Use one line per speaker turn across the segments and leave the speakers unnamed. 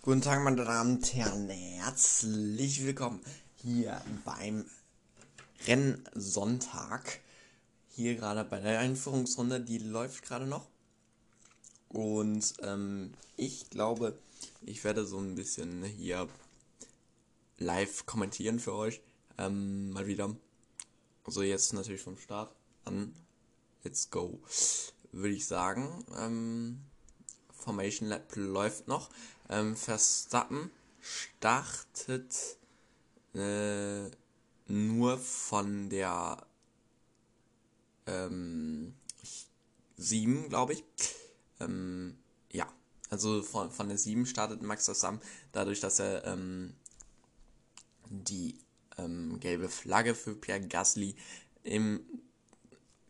Guten Tag, meine Damen und Herren. Herzlich willkommen hier beim Rennsonntag. Hier gerade bei der Einführungsrunde, die läuft gerade noch. Und ähm, ich glaube, ich werde so ein bisschen hier live kommentieren für euch. Ähm, mal wieder. Also jetzt natürlich vom Start an. Let's go. Würde ich sagen. Ähm, Formation Lab läuft noch. Ähm, Verstappen startet äh, nur von der ähm, 7, glaube ich. Ähm, ja, also von, von der 7 startet Max Verstappen, dadurch, dass er ähm, die ähm, gelbe Flagge für Pierre Gasly im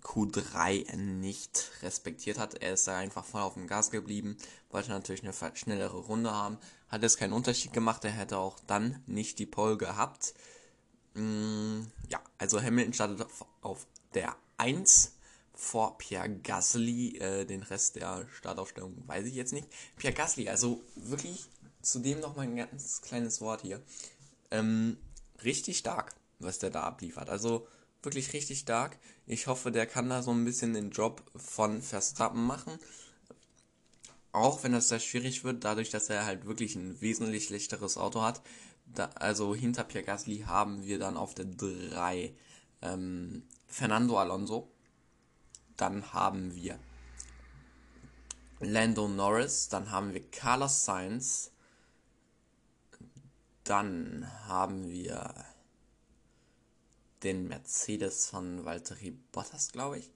Q3 nicht respektiert hat. Er ist da einfach voll auf dem Gas geblieben, wollte natürlich eine schnellere Runde haben, hat es keinen Unterschied gemacht, er hätte auch dann nicht die Pole gehabt. Mm, ja, also Hamilton startet auf, der 1 vor Pierre Gasly, äh, den Rest der Startaufstellung weiß ich jetzt nicht. Pierre Gasly, also wirklich zudem noch mal ein ganz kleines Wort hier. Ähm, richtig stark, was der da abliefert. Also wirklich richtig stark. Ich hoffe, der kann da so ein bisschen den Job von Verstappen machen. Auch wenn das sehr schwierig wird, dadurch, dass er halt wirklich ein wesentlich schlechteres Auto hat. Da, also hinter Pierre Gasly haben wir dann auf der 3 ähm, Fernando Alonso. Dann haben wir Lando Norris. Dann haben wir Carlos Sainz. Dann haben wir den Mercedes von Valtteri Bottas, glaube ich.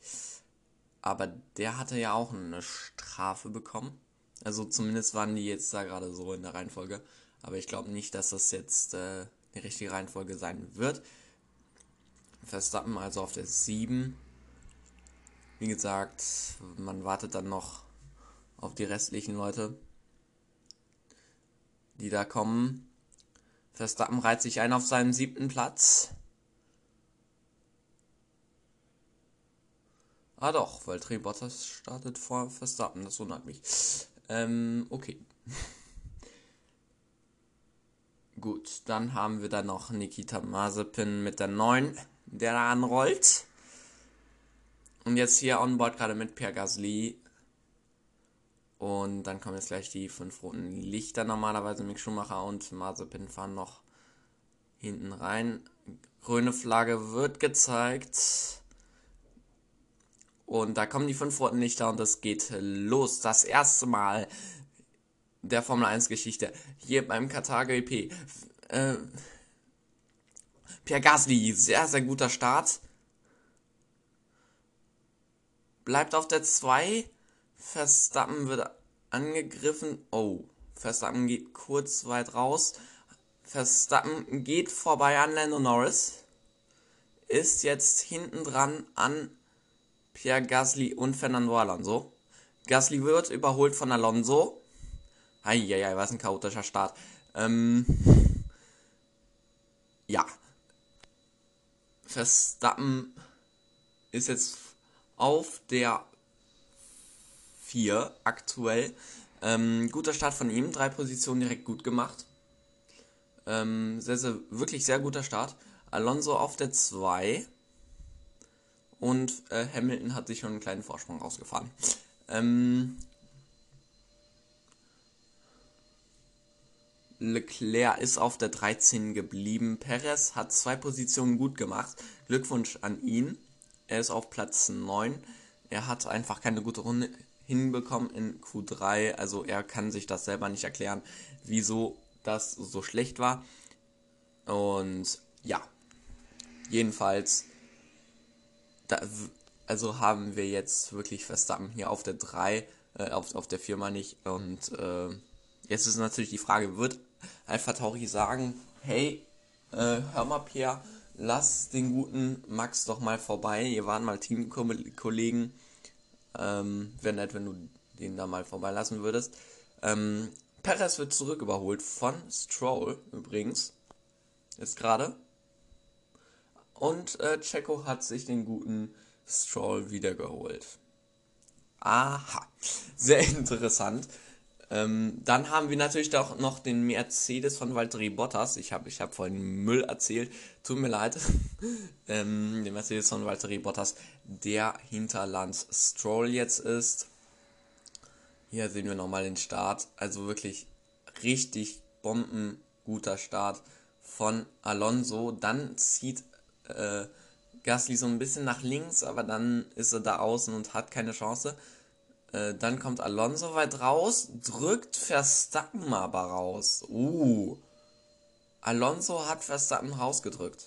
Aber der hatte ja auch eine Strafe bekommen. Also zumindest waren die jetzt da gerade so in der Reihenfolge. Aber ich glaube nicht, dass das jetzt äh, die richtige Reihenfolge sein wird. Verstappen also auf der 7. Wie gesagt, man wartet dann noch auf die restlichen Leute, die da kommen. Verstappen reiht sich ein auf seinen siebten Platz. Ah doch, weil Trey Bottas startet vor Verstappen, das wundert mich. Ähm, okay. Gut, dann haben wir dann noch Nikita Mazepin mit der 9, der da anrollt. Und jetzt hier on board gerade mit Pierre Gasly. Und dann kommen jetzt gleich die fünf roten Lichter normalerweise. Mick Schumacher und Mazepin fahren noch hinten rein. Grüne Flagge wird gezeigt. Und da kommen die fünf roten Lichter und es geht los. Das erste Mal der Formel 1 Geschichte hier beim Qatar GP. Äh, Pierre Gasly, sehr, sehr guter Start. Bleibt auf der 2. Verstappen wird angegriffen. Oh, Verstappen geht kurz weit raus. Verstappen geht vorbei an Lando Norris. Ist jetzt hinten dran an Pierre Gasly und Fernando Alonso. Gasly wird überholt von Alonso. Eieiei, was ein chaotischer Start. Ähm, ja. Verstappen ist jetzt auf der 4 aktuell. Ähm, guter Start von ihm, drei Positionen direkt gut gemacht. Ähm, sehr, sehr, wirklich sehr guter Start. Alonso auf der 2. Und äh, Hamilton hat sich schon einen kleinen Vorsprung rausgefahren. Ähm, Leclerc ist auf der 13 geblieben. Perez hat zwei Positionen gut gemacht. Glückwunsch an ihn. Er ist auf Platz 9. Er hat einfach keine gute Runde hinbekommen in Q3. Also er kann sich das selber nicht erklären, wieso das so schlecht war. Und ja, jedenfalls da, also haben wir jetzt wirklich Verstappen hier auf der 3, äh, auf, auf der 4 mal nicht. Und äh, jetzt ist natürlich die Frage, wird Alpha Tauri sagen, hey, äh, hör mal Pierre, lass den guten Max doch mal vorbei, ihr waren mal Teamkollegen, ähm, wäre nett, wenn du den da mal vorbeilassen würdest. Ähm, Perez wird zurück überholt von Stroll übrigens, jetzt gerade. Und äh, Checo hat sich den guten Stroll wiedergeholt. Aha, sehr interessant. Ähm, dann haben wir natürlich auch noch den Mercedes von Valtteri Bottas. Ich habe ich hab vorhin Müll erzählt. Tut mir leid. ähm, den Mercedes von Valtteri Bottas, der hinter Lance Stroll jetzt ist. Hier sehen wir nochmal den Start. Also wirklich richtig bombenguter Start von Alonso. Dann zieht äh, Gasly so ein bisschen nach links, aber dann ist er da außen und hat keine Chance. Äh, dann kommt Alonso weit raus, drückt Verstappen aber raus. Uh. Alonso hat Verstappen rausgedrückt.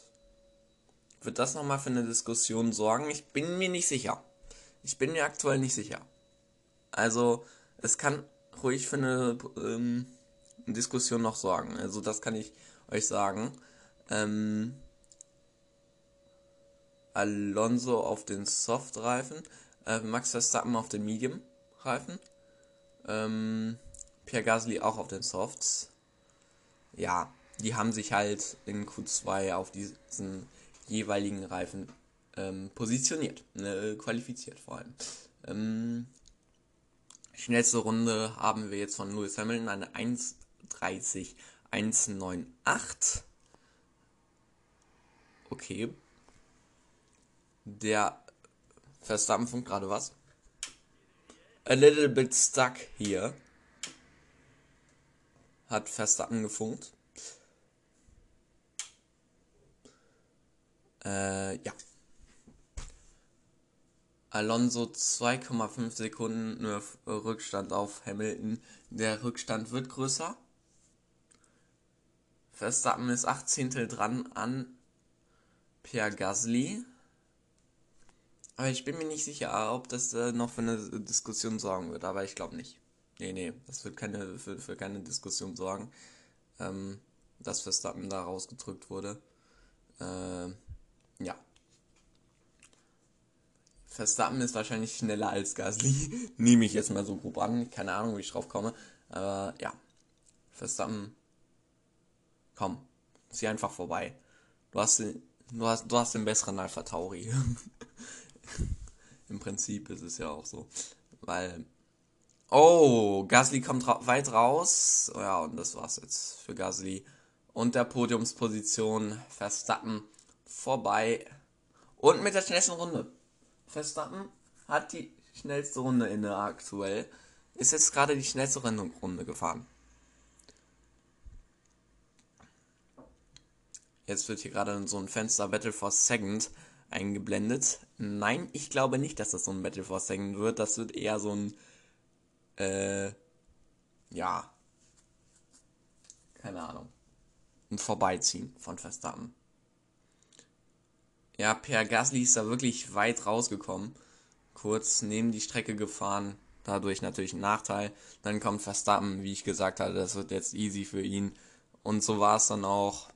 Wird das nochmal für eine Diskussion sorgen? Ich bin mir nicht sicher. Ich bin mir aktuell nicht sicher. Also, es kann ruhig für eine ähm, Diskussion noch sorgen. Also, das kann ich euch sagen. Ähm, Alonso auf den Soft-Reifen, äh, Max Verstappen auf den Medium. Reifen. Ähm, Pierre Gasly auch auf den Softs. Ja, die haben sich halt in Q2 auf diesen jeweiligen Reifen ähm, positioniert, ne, qualifiziert vor allem. Ähm, schnellste Runde haben wir jetzt von Lewis Hamilton eine 1.30 1.98. Okay. Der Verstappen funkt gerade was a little bit stuck hier. Hat fest angefunkt. Äh, ja. Alonso 2,5 Sekunden nur Rückstand auf Hamilton. Der Rückstand wird größer. Verstappen ist 18. dran an Pierre Gasly. Aber ich bin mir nicht sicher, ob das äh, noch für eine Diskussion sorgen wird, aber ich glaube nicht. Nee, nee, das wird keine, für, für keine Diskussion sorgen, ähm, dass Verstappen da rausgedrückt wurde. Äh, ja. Verstappen ist wahrscheinlich schneller als Gasly. Nehme ich jetzt mal so grob an. Keine Ahnung, wie ich drauf komme. Aber ja. Verstappen. Komm. Zieh einfach vorbei. Du hast du hast, du hast den besseren Alpha Tauri. Im Prinzip ist es ja auch so. Weil. Oh, Gasly kommt ra weit raus. Oh ja, und das war's jetzt für Gasly. Und der Podiumsposition Verstappen vorbei. Und mit der schnellsten Runde. Verstappen hat die schnellste Runde inne aktuell. Ist jetzt gerade die schnellste Runde gefahren. Jetzt wird hier gerade so ein Fenster Battle for Second eingeblendet. Nein, ich glaube nicht, dass das so ein Battle for Second wird. Das wird eher so ein, äh, ja, keine Ahnung, ein Vorbeiziehen von Verstappen. Ja, Per Gasly ist da wirklich weit rausgekommen. Kurz neben die Strecke gefahren. Dadurch natürlich ein Nachteil. Dann kommt Verstappen, wie ich gesagt hatte, das wird jetzt easy für ihn. Und so war es dann auch.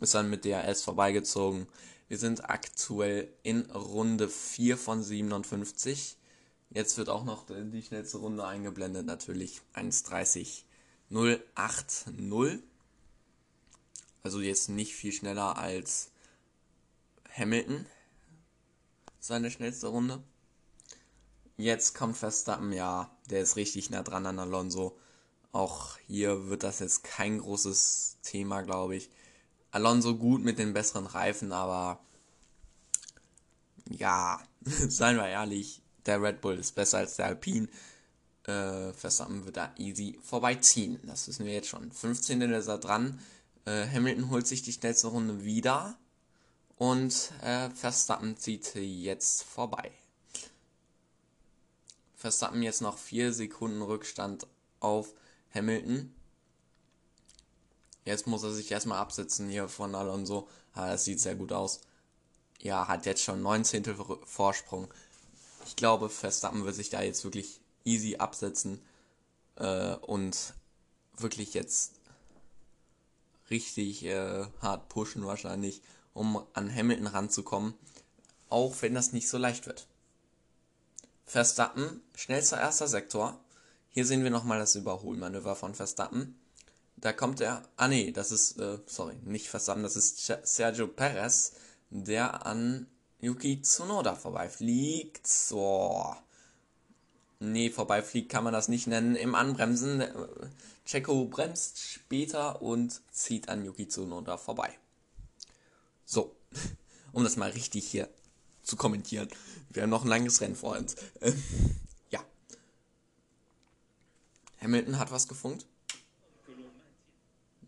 Ist dann mit DRS vorbeigezogen. Wir sind aktuell in Runde 4 von 57. Jetzt wird auch noch die schnellste Runde eingeblendet, natürlich 1.30.080. Also jetzt nicht viel schneller als Hamilton. Seine schnellste Runde. Jetzt kommt Verstappen, ja, der ist richtig nah dran an Alonso. Auch hier wird das jetzt kein großes Thema, glaube ich. Alonso gut mit den besseren Reifen, aber ja, seien wir ehrlich, der Red Bull ist besser als der Alpine. Äh, Verstappen wird da easy vorbeiziehen. Das wissen wir jetzt schon. 15. ist er dran. Äh, Hamilton holt sich die schnellste Runde wieder. Und äh, Verstappen zieht jetzt vorbei. Verstappen jetzt noch 4 Sekunden Rückstand auf Hamilton. Jetzt muss er sich erstmal absetzen hier von Alonso. Ah, das sieht sehr gut aus. Ja, hat jetzt schon 19. Vorsprung. Ich glaube, Verstappen wird sich da jetzt wirklich easy absetzen äh, und wirklich jetzt richtig äh, hart pushen wahrscheinlich, um an Hamilton ranzukommen. Auch wenn das nicht so leicht wird. Verstappen, schnellster erster Sektor. Hier sehen wir nochmal das Überholmanöver von Verstappen. Da kommt er. Ah nee, das ist, äh, sorry, nicht Verstappen, das ist Sergio Perez, der an Yuki Tsunoda vorbeifliegt. So. nee, vorbeifliegt kann man das nicht nennen. Im Anbremsen, äh, Checo bremst später und zieht an Yuki Tsunoda vorbei. So, um das mal richtig hier zu kommentieren. Wir haben noch ein langes Rennen vor uns. Ähm, ja. Hamilton hat was gefunkt.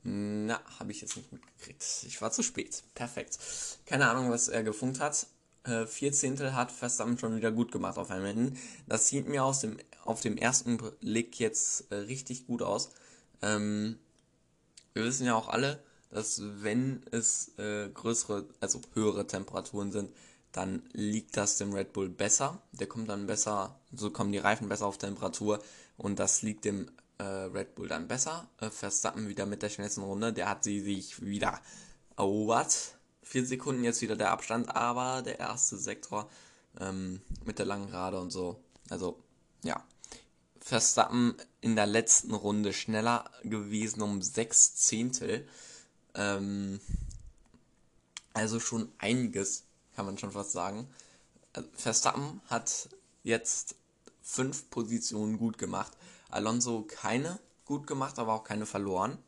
Na, habe ich jetzt nicht mitgekriegt. Ich war zu spät. Perfekt. Keine Ahnung, was er gefunkt hat. Äh, Zehntel hat Verstappen schon wieder gut gemacht auf Hamilton. Das sieht mir aus dem, auf dem ersten Blick jetzt äh, richtig gut aus. Ähm, wir wissen ja auch alle, dass wenn es äh, größere, also höhere Temperaturen sind, dann liegt das dem Red Bull besser. Der kommt dann besser, so kommen die Reifen besser auf Temperatur und das liegt dem äh, Red Bull dann besser. Äh, Verstappen wieder mit der schnellsten Runde, der hat sie sich wieder erobert. Vier Sekunden jetzt wieder der Abstand, aber der erste Sektor ähm, mit der langen Gerade und so. Also, ja. Verstappen in der letzten Runde schneller gewesen um sechs Zehntel. Ähm, also schon einiges kann man schon fast sagen. Verstappen hat jetzt fünf Positionen gut gemacht. Alonso keine gut gemacht, aber auch keine verloren.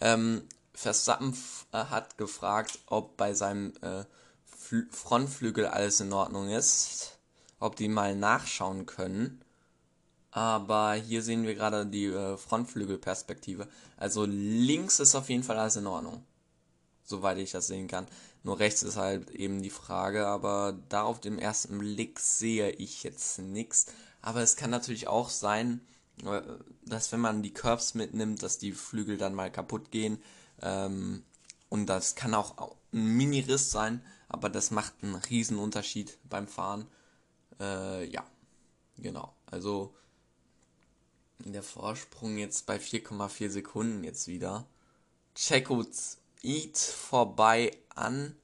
Ähm, Verstappen äh, hat gefragt, ob bei seinem äh, Frontflügel alles in Ordnung ist, ob die mal nachschauen können. Aber hier sehen wir gerade die äh, Frontflügelperspektive. Also links ist auf jeden Fall alles in Ordnung. Soweit ich das sehen kann. Nur rechts ist halt eben die Frage, aber da auf dem ersten Blick sehe ich jetzt nichts. Aber es kann natürlich auch sein, äh, dass wenn man die Curves mitnimmt, dass die Flügel dann mal kaputt gehen. Ähm, und das kann auch ein Mini-Riss sein, aber das macht einen riesen Unterschied beim Fahren. Äh, ja, genau. Also der Vorsprung jetzt bei 4,4 Sekunden jetzt wieder. Checo Eat vorbei an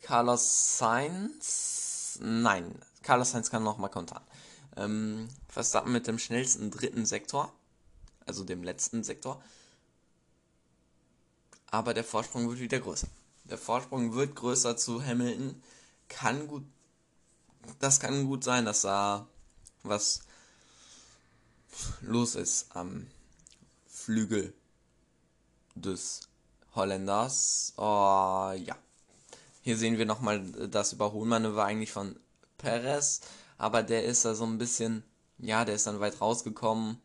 Carlos Sainz. Nein, Carlos Sainz kann nochmal kontern. Ähm, Verstappen mit dem schnellsten dritten Sektor, also dem letzten Sektor. Aber der Vorsprung wird wieder größer. Der Vorsprung wird größer zu Hamilton. Kann gut. Das kann gut sein, dass da was los ist am Flügel des Holländers. Oh, ja. Hier sehen wir nochmal das Überholmanöver eigentlich von Perez. Aber der ist da so ein bisschen, ja, der ist dann weit rausgekommen.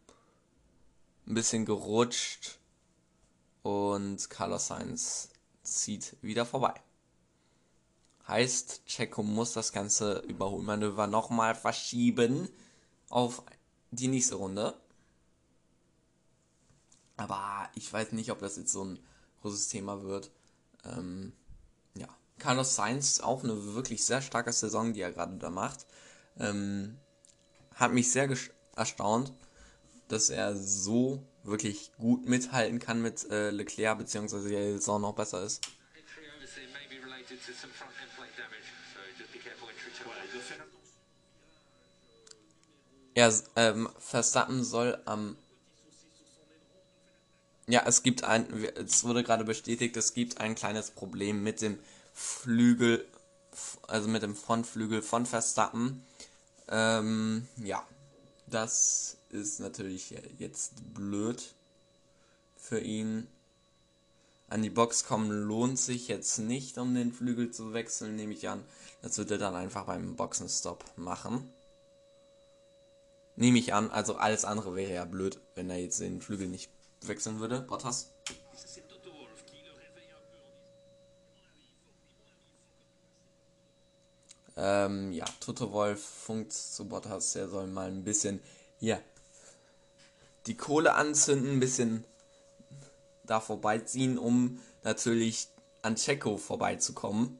Ein bisschen gerutscht. Und Carlos Sainz zieht wieder vorbei. Heißt, Checo muss das ganze Überholmanöver nochmal verschieben auf die nächste Runde. Aber ich weiß nicht, ob das jetzt so ein großes Thema wird. Ähm, ja. Carlos Sainz auch eine wirklich sehr starke Saison, die er gerade da macht. Ähm, hat mich sehr erstaunt, dass er so wirklich gut mithalten kann mit äh, Leclerc, beziehungsweise jetzt auch noch besser ist. Ja, ähm, Verstappen soll am. Ja, es gibt ein. Es wurde gerade bestätigt, es gibt ein kleines Problem mit dem Flügel, also mit dem Frontflügel von Verstappen. Ähm, ja, das ist natürlich jetzt blöd für ihn. An die Box kommen lohnt sich jetzt nicht, um den Flügel zu wechseln, nehme ich an. Das wird er dann einfach beim Boxenstopp machen. Nehme ich an, also alles andere wäre ja blöd, wenn er jetzt den Flügel nicht wechseln würde. Bottas. Ähm, ja, Toto Wolf funkt zu Bottas, er soll mal ein bisschen hier die Kohle anzünden, ein bisschen da vorbeiziehen, um natürlich an Checo vorbeizukommen.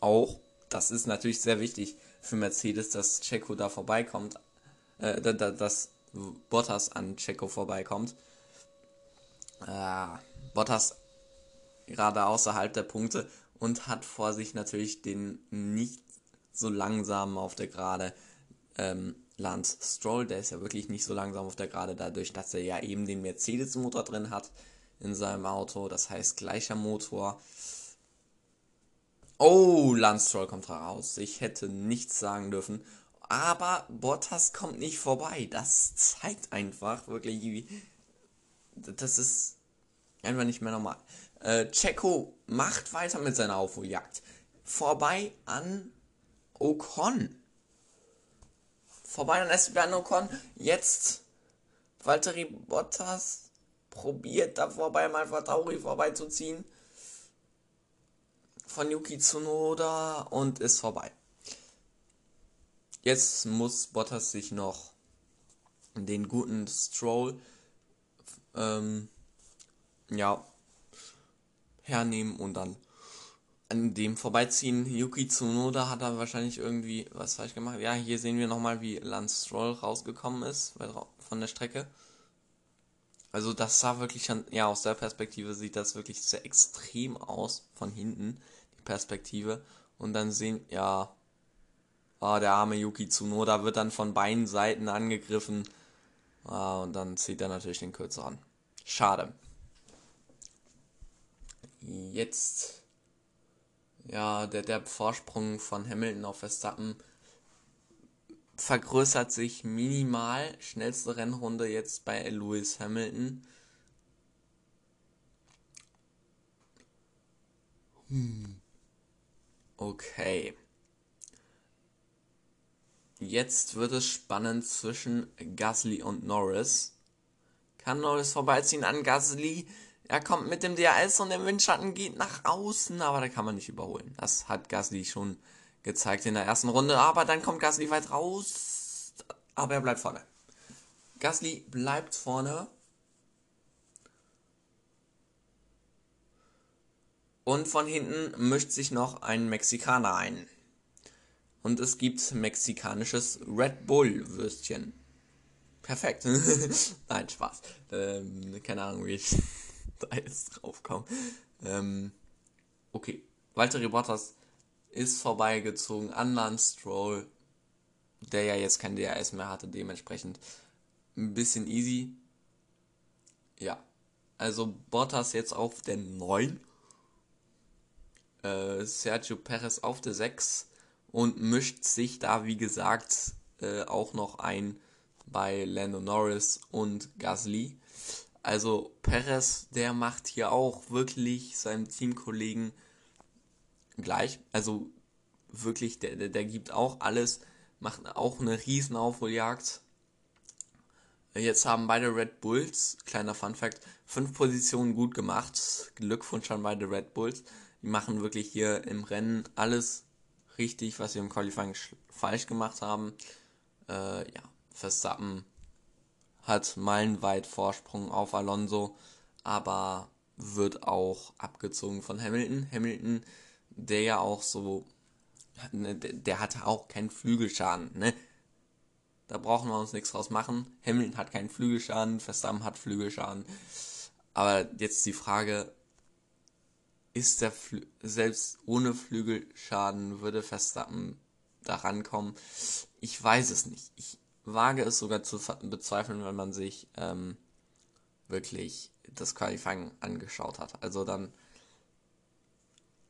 Auch, das ist natürlich sehr wichtig für Mercedes, dass Checo da vorbeikommt, äh, dass Bottas an Checo vorbeikommt. Äh, Bottas gerade außerhalb der Punkte und hat vor sich natürlich den nicht so langsam auf der Gerade ähm, Lance Stroll, der ist ja wirklich nicht so langsam auf der Gerade, dadurch, dass er ja eben den Mercedes-Motor drin hat in seinem Auto. Das heißt, gleicher Motor. Oh, Lance Stroll kommt raus. Ich hätte nichts sagen dürfen. Aber Bottas kommt nicht vorbei. Das zeigt einfach wirklich, wie. Das ist einfach nicht mehr normal. Äh, Checo macht weiter mit seiner Aufholjagd. Vorbei an Ocon. Vorbei an Esteban Ocon. Jetzt Valtteri Bottas probiert da vorbei mal Tauri vorbeizuziehen. Von Yuki Tsunoda und ist vorbei. Jetzt muss Bottas sich noch den guten Stroll ähm, ja, hernehmen und dann an dem vorbeiziehen. Yuki Tsunoda hat da wahrscheinlich irgendwie was falsch gemacht. Ja, hier sehen wir nochmal, wie Lance Stroll rausgekommen ist von der Strecke. Also das sah wirklich schon, ja, aus der Perspektive sieht das wirklich sehr extrem aus, von hinten, die Perspektive. Und dann sehen, ja, oh, der arme Yuki Tsunoda wird dann von beiden Seiten angegriffen. Ah, und dann zieht er natürlich den kürzeren. Schade. Jetzt ja, der, der Vorsprung von Hamilton auf Verstappen vergrößert sich minimal. Schnellste Rennrunde jetzt bei Lewis Hamilton. Hm. Okay. Jetzt wird es spannend zwischen Gasly und Norris. Kann Norris vorbeiziehen an Gasly? Er kommt mit dem DRS und der Windschatten geht nach außen, aber da kann man nicht überholen. Das hat Gasly schon gezeigt in der ersten Runde, aber dann kommt Gasly weit raus, aber er bleibt vorne. Gasly bleibt vorne. Und von hinten mischt sich noch ein Mexikaner ein. Und es gibt mexikanisches Red Bull Würstchen. Perfekt. Nein, Spaß. Ähm, keine Ahnung, wie ich da jetzt drauf kam. Ähm, okay. Walter Bottas ist vorbeigezogen an Lance Stroll, der ja jetzt kein DRS mehr hatte, dementsprechend ein bisschen easy. Ja. Also Bottas jetzt auf der 9. Äh, Sergio Perez auf der 6 und mischt sich da, wie gesagt, äh, auch noch ein bei Lando Norris und Gasly. Also Perez, der macht hier auch wirklich seinem Teamkollegen gleich. Also wirklich, der, der, der gibt auch alles, macht auch eine riesen Aufholjagd. Jetzt haben beide Red Bulls, kleiner Fun Fact, fünf Positionen gut gemacht. Glückwunsch an beide Red Bulls. Die machen wirklich hier im Rennen alles richtig, was sie im Qualifying falsch gemacht haben. Äh, ja, Verstappen hat meilenweit Vorsprung auf Alonso, aber wird auch abgezogen von Hamilton. Hamilton, der ja auch so, ne, der hatte auch keinen Flügelschaden, ne? Da brauchen wir uns nichts draus machen. Hamilton hat keinen Flügelschaden, Verstappen hat Flügelschaden. Aber jetzt die Frage, ist der Flü selbst ohne Flügelschaden würde Verstappen da rankommen? Ich weiß es nicht. Ich, wage es sogar zu bezweifeln, wenn man sich ähm, wirklich das Qualifying angeschaut hat. Also dann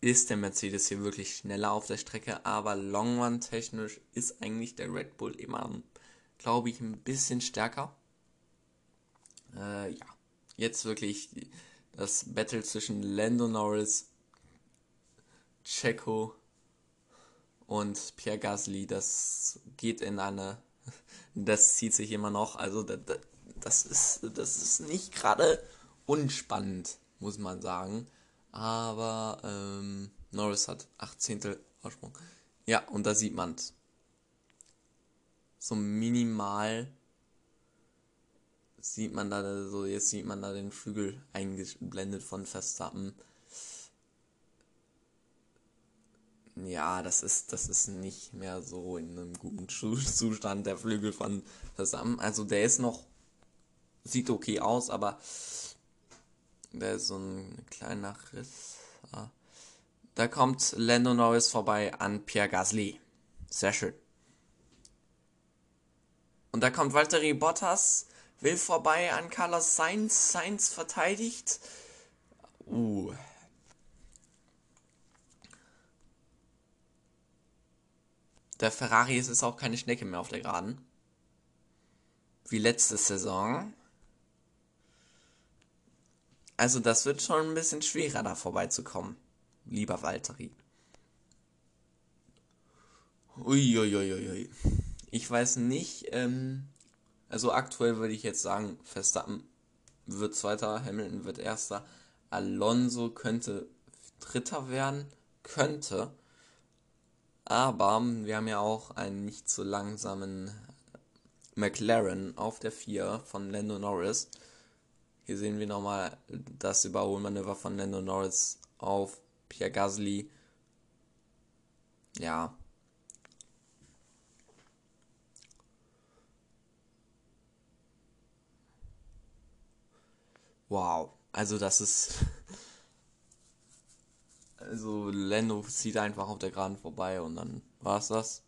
ist der Mercedes hier wirklich schneller auf der Strecke, aber Longrun technisch ist eigentlich der Red Bull immer, glaube ich, ein bisschen stärker. Äh, ja, jetzt wirklich das Battle zwischen Lando Norris, Checo und Pierre Gasly, das geht in eine das zieht sich immer noch. Also das, ist, das ist nicht gerade unspannend, muss man sagen. Aber ähm, Norris hat 18. Vorsprung. Ja, und da sieht man so minimal sieht man da so jetzt sieht man da den Flügel eingeblendet von Verstappen. ja, das ist, das ist nicht mehr so in einem guten Zustand, der Flügel von zusammen. Also der ist noch, sieht okay aus, aber der ist so ein kleiner Riss. Da kommt Lando Norris vorbei an Pierre Gasly. Sehr schön. Und da kommt Valtteri Bottas, will vorbei an Carlos Sainz. Sainz verteidigt. Uh. Der Ferrari ist es auch keine Schnecke mehr auf der Geraden. Wie letzte Saison. Also das wird schon ein bisschen schwerer, da vorbeizukommen. Lieber Valtteri. Uiuiuiui. Ich weiß nicht, ähm, also aktuell würde ich jetzt sagen, Verstappen wird Zweiter, Hamilton wird Erster, Alonso könnte Dritter werden, könnte, aber wir haben ja auch einen nicht so langsamen McLaren auf der 4 von Lando Norris. Hier sehen wir nochmal das Überholmanöver von Lando Norris auf Pierre Gasly. Ja. Wow. Also das ist... Also Lando zieht einfach auf der Geraden vorbei und dann war es das.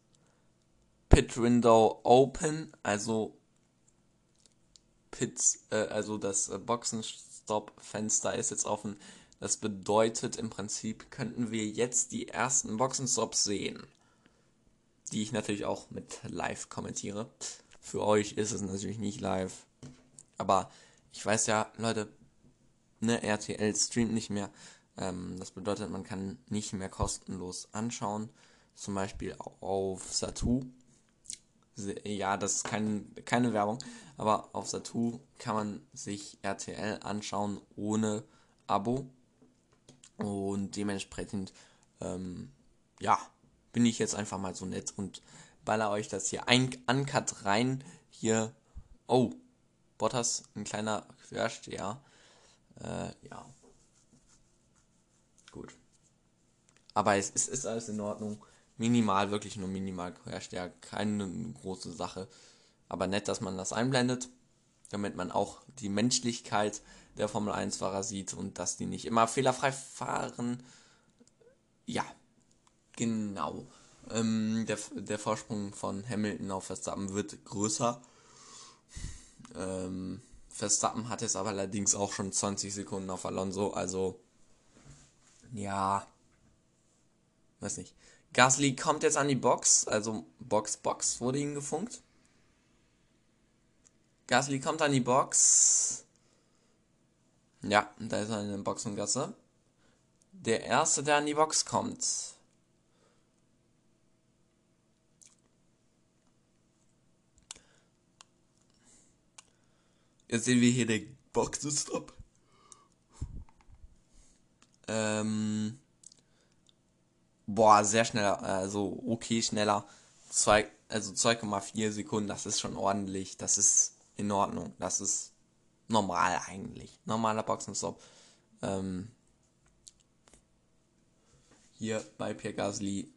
Pit Window Open, also Pits, äh, also das äh, Boxenstopp-Fenster ist jetzt offen. Das bedeutet im Prinzip könnten wir jetzt die ersten Boxenstops sehen, die ich natürlich auch mit live kommentiere. Für euch ist es natürlich nicht live, aber ich weiß ja, Leute, ne, RTL streamt nicht mehr. Ähm, das bedeutet, man kann nicht mehr kostenlos anschauen. Zum Beispiel auf Satu. Ja, das ist kein, keine Werbung, aber auf Satu kann man sich RTL anschauen ohne Abo. Und dementsprechend, ähm, ja, bin ich jetzt einfach mal so nett und baller euch das hier ein Uncut rein. Hier, oh, Bottas, ein kleiner Quersteher. Äh, ja. Gut. Aber es, es ist alles in Ordnung. Minimal, wirklich nur minimal Quersteher. Keine große Sache. Aber nett, dass man das einblendet. Damit man auch die Menschlichkeit der Formel 1-Fahrer sieht und dass die nicht immer fehlerfrei fahren. Ja, genau. Ähm, der, der Vorsprung von Hamilton auf Verstappen wird größer. Ähm, Verstappen hat jetzt aber allerdings auch schon 20 Sekunden auf Alonso, also ja, weiß nicht. Gasly kommt jetzt an die Box, also Box Box wurde ihm gefunkt. Gasly kommt an die Box. Ja, da ist er in der Boxengasse. Der erste, der an die Box kommt. Jetzt sehen wir hier den Boxenstopp. Ähm, boah, sehr schnell, also okay, schneller. Zwei, also 2,4 Sekunden, das ist schon ordentlich. Das ist in Ordnung. Das ist normal eigentlich. Normaler Boxenstopp. Ähm, hier bei Pierre Gasly.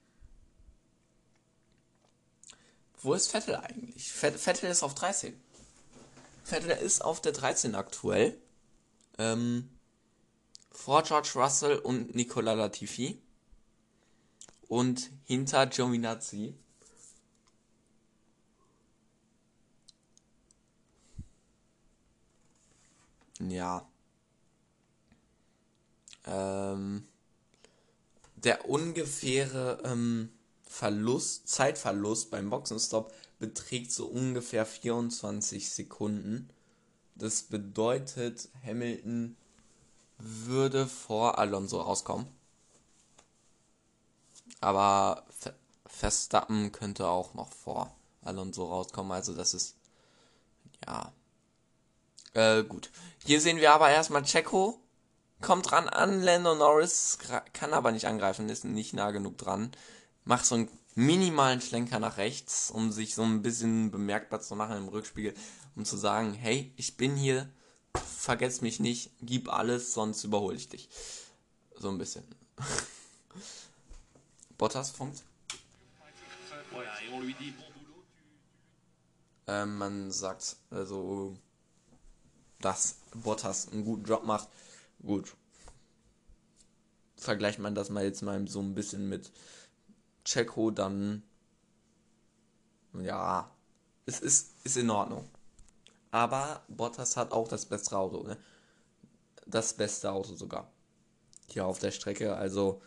Wo ist Vettel eigentlich? Vettel ist auf 13. Vettel ist auf der 13 aktuell. Ähm, vor George Russell und Nicola Latifi. Und hinter Giovinazzi. Ja. Ähm, der ungefähre ähm, Verlust, Zeitverlust beim Boxenstopp beträgt so ungefähr 24 Sekunden. Das bedeutet, Hamilton würde vor Alonso rauskommen. Aber Verstappen könnte auch noch vor Alonso rauskommen. Also das ist ja äh, gut. Hier sehen wir aber erstmal Checo kommt dran an. Lando Norris kann aber nicht angreifen, ist nicht nah genug dran. Macht so einen minimalen Schlenker nach rechts, um sich so ein bisschen bemerkbar zu machen im Rückspiegel, um zu sagen, hey, ich bin hier, vergesst mich nicht, gib alles, sonst überhole ich dich. So ein bisschen. Bottas funkt. Ähm, man sagt also, dass Bottas einen guten Job macht. Gut. Vergleicht man das mal jetzt mal so ein bisschen mit Checo, dann ja, es ist, ist in Ordnung. Aber Bottas hat auch das bessere Auto, ne? Das beste Auto sogar. Hier auf der Strecke. Also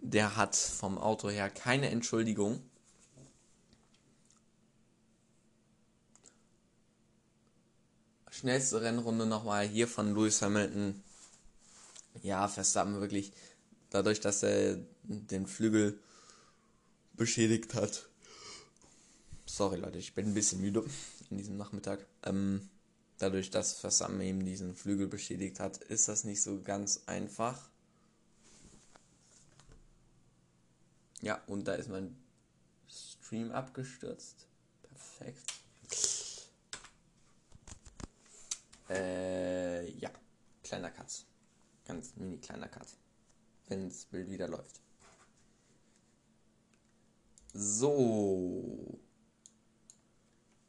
der hat vom Auto her keine Entschuldigung. Schnellste Rennrunde nochmal hier von Lewis Hamilton. Ja, Verstappen wirklich dadurch, dass er den Flügel beschädigt hat. Sorry Leute, ich bin ein bisschen müde in diesem Nachmittag. Ähm, dadurch, dass Verstappen eben diesen Flügel beschädigt hat, ist das nicht so ganz einfach. Ja, und da ist mein Stream abgestürzt. Perfekt. Äh, ja. Kleiner Cut. Ganz mini kleiner Cut. Wenn das Bild wieder läuft. So.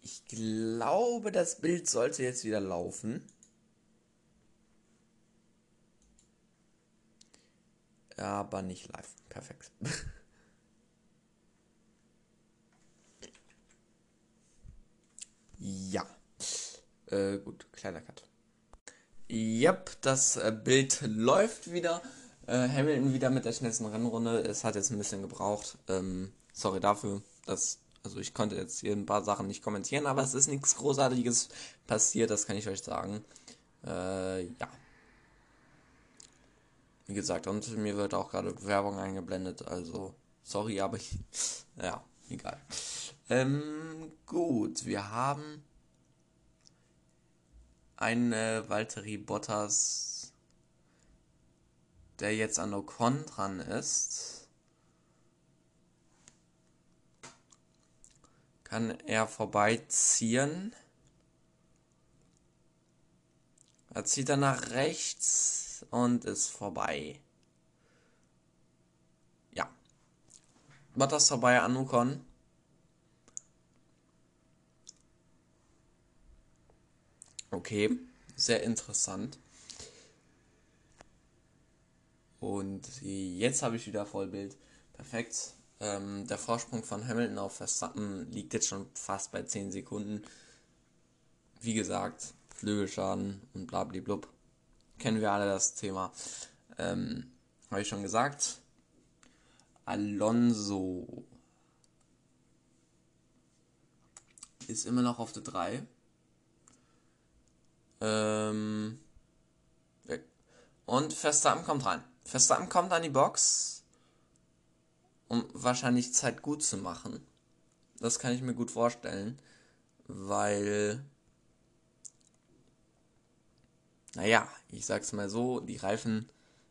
Ich glaube, das Bild sollte jetzt wieder laufen. Aber nicht live. Perfekt. ja. Äh, gut, kleiner Cut. Yep, das äh, Bild läuft wieder. Äh, Hamilton wieder mit der schnellsten Rennrunde. Es hat jetzt ein bisschen gebraucht. Ähm, sorry dafür. Dass, also ich konnte jetzt hier ein paar Sachen nicht kommentieren, aber es ist nichts Großartiges passiert, das kann ich euch sagen. Äh, ja. Wie gesagt, und mir wird auch gerade Werbung eingeblendet, also sorry, aber ich, ja, egal. Ähm, gut, wir haben eine Valtteri Bottas, der jetzt an Ocon dran ist. Kann er vorbeiziehen? Er zieht dann nach rechts und ist vorbei. Ja. Bottas vorbei an Ocon. Okay, sehr interessant. Und jetzt habe ich wieder Vollbild. Perfekt. Ähm, der Vorsprung von Hamilton auf Verstappen liegt jetzt schon fast bei 10 Sekunden. Wie gesagt, Flügelschaden und blablablub. Kennen wir alle das Thema. Ähm, habe ich schon gesagt. Alonso ist immer noch auf der 3. Ähm, und Verstappen kommt rein. Verstappen kommt an die Box, um wahrscheinlich Zeit gut zu machen. Das kann ich mir gut vorstellen, weil, naja, ich sag's mal so, die Reifen,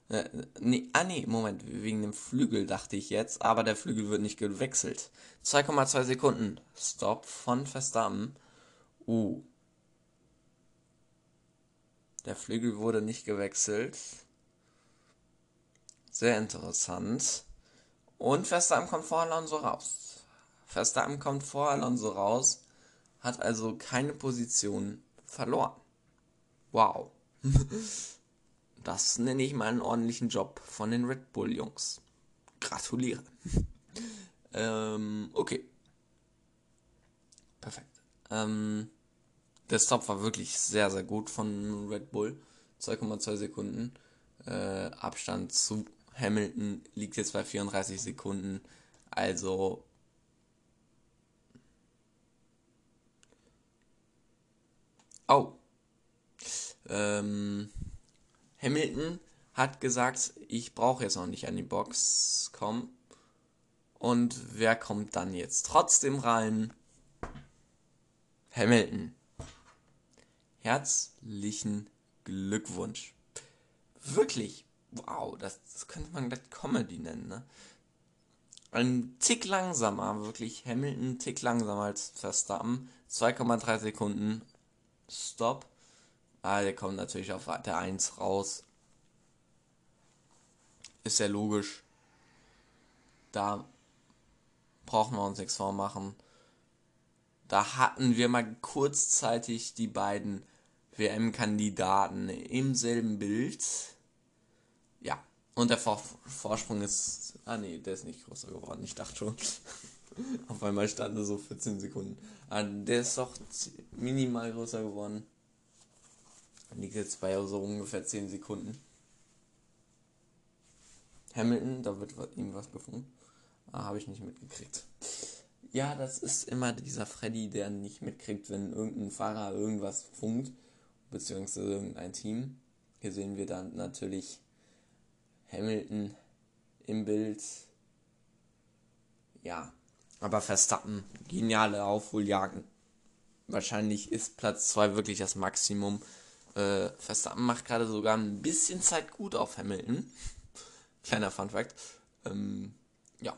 äh, nee, ah nee, Moment, wegen dem Flügel dachte ich jetzt, aber der Flügel wird nicht gewechselt. 2,2 Sekunden, Stop von Verstappen. Uh, der Flügel wurde nicht gewechselt. Sehr interessant. Und Verstappen kommt vor Alonso raus. Verstappen kommt vor Alonso raus, hat also keine Position verloren. Wow. Das nenne ich mal einen ordentlichen Job von den Red Bull Jungs. Gratuliere. ähm, okay. Perfekt. Ähm, der Stop war wirklich sehr, sehr gut von Red Bull. 2,2 Sekunden. Äh, Abstand zu Hamilton liegt jetzt bei 34 Sekunden. Also. Oh. Ähm, Hamilton hat gesagt, ich brauche jetzt noch nicht an die Box kommen. Und wer kommt dann jetzt trotzdem rein? Hamilton. Herzlichen Glückwunsch. Wirklich, wow, das, das könnte man gleich Comedy nennen, ne? Ein Tick langsamer, wirklich Hamilton Tick langsamer als Verstappen. 2,3 Sekunden Stop. Ah, der kommt natürlich auf der 1 raus. Ist ja logisch. Da brauchen wir uns nichts vormachen. Da hatten wir mal kurzzeitig die beiden WM-Kandidaten im selben Bild. Und der Vor Vorsprung ist. Ah nee, der ist nicht größer geworden, ich dachte schon. Auf einmal stand er so 14 Sekunden. Ah, der ist doch minimal größer geworden. Liegt jetzt bei so ungefähr 10 Sekunden. Hamilton, da wird ihm was gefunden. Ah, habe ich nicht mitgekriegt. Ja, das ist immer dieser Freddy, der nicht mitkriegt, wenn irgendein Fahrer irgendwas funkt, beziehungsweise irgendein Team. Hier sehen wir dann natürlich Hamilton im Bild. Ja, aber Verstappen, geniale Aufholjagden. Wahrscheinlich ist Platz 2 wirklich das Maximum. Äh, Verstappen macht gerade sogar ein bisschen Zeit gut auf Hamilton. Kleiner Fun Fact. Ähm, ja.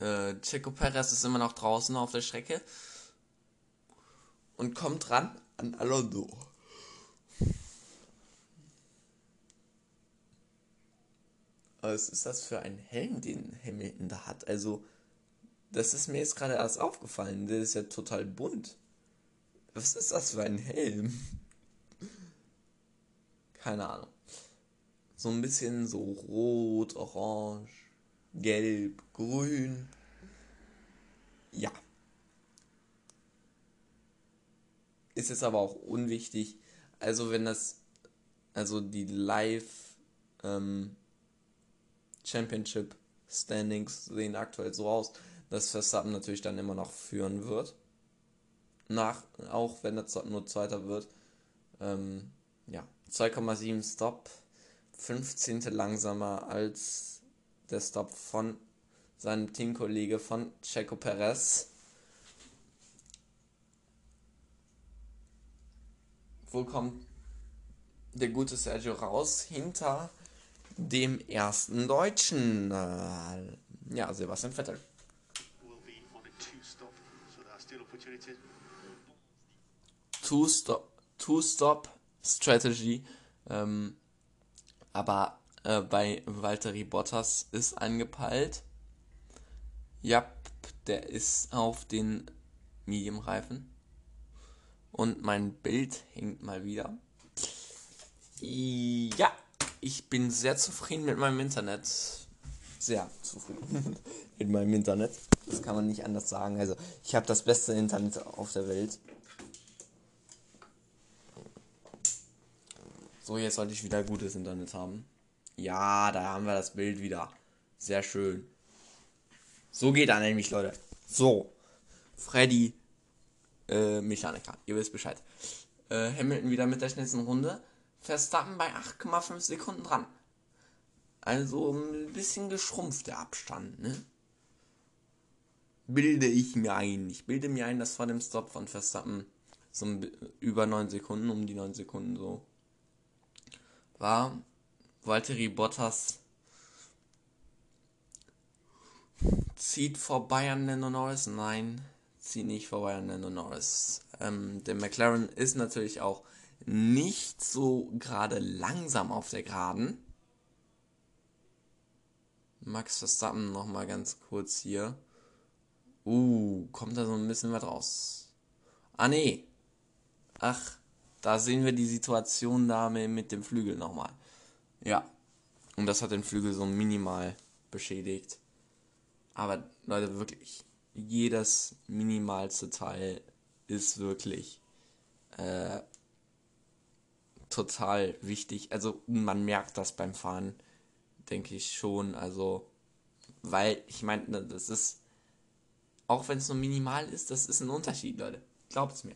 Äh, Checo Perez ist immer noch draußen auf der Strecke und kommt ran an Alonso. Was ist das für ein Helm, den Hamilton da hat? Also, das ist mir jetzt gerade erst aufgefallen. Der ist ja total bunt. Was ist das für ein Helm? Keine Ahnung. So ein bisschen so rot, orange, gelb, grün. Ja. Ist jetzt aber auch unwichtig. Also wenn das, also die Live ähm, Championship Standings sehen aktuell so aus, dass Verstappen natürlich dann immer noch führen wird. Nach, auch wenn er nur Zweiter wird. Ähm, ja, 2,7 Stop, 15. langsamer als der Stop von seinem Teamkollege von Checo Perez. Wo kommt der gute Sergio raus? Hinter dem ersten Deutschen. Äh, ja, Sebastian Vettel. Two-Stop Two -stop Strategy. Ähm, aber äh, bei Valtteri Bottas ist angepeilt. Ja, der ist auf den Medium-Reifen. Und mein Bild hängt mal wieder. Ja, ich bin sehr zufrieden mit meinem Internet. Sehr zufrieden mit meinem Internet. Das kann man nicht anders sagen. Also, ich habe das beste Internet auf der Welt. So, jetzt sollte ich wieder gutes Internet haben. Ja, da haben wir das Bild wieder. Sehr schön. So geht er nämlich, Leute. So. Freddy, äh, Mechaniker. Ihr wisst Bescheid. Äh, Hamilton wieder mit der schnellsten Runde. Verstappen bei 8,5 Sekunden dran. Also ein bisschen geschrumpft der Abstand, ne? Bilde ich mir ein. Ich bilde mir ein, dass vor dem Stop von Verstappen so über 9 Sekunden, um die 9 Sekunden so war. Valtteri Bottas zieht vorbei an Lando Norris. Nein, zieht nicht vorbei an Lando Norris. Ähm, der McLaren ist natürlich auch nicht so gerade langsam auf der Geraden. Max Verstappen nochmal ganz kurz hier. Uh, kommt da so ein bisschen was raus. Ah, nee. Ach, da sehen wir die Situation da mit dem Flügel nochmal. Ja. Und das hat den Flügel so minimal beschädigt. Aber Leute, wirklich, jedes minimalste Teil ist wirklich äh, total wichtig. Also man merkt das beim Fahren, denke ich schon. Also, weil ich meine, ne, das ist, auch wenn es nur minimal ist, das ist ein Unterschied, Leute. Glaubt es mir.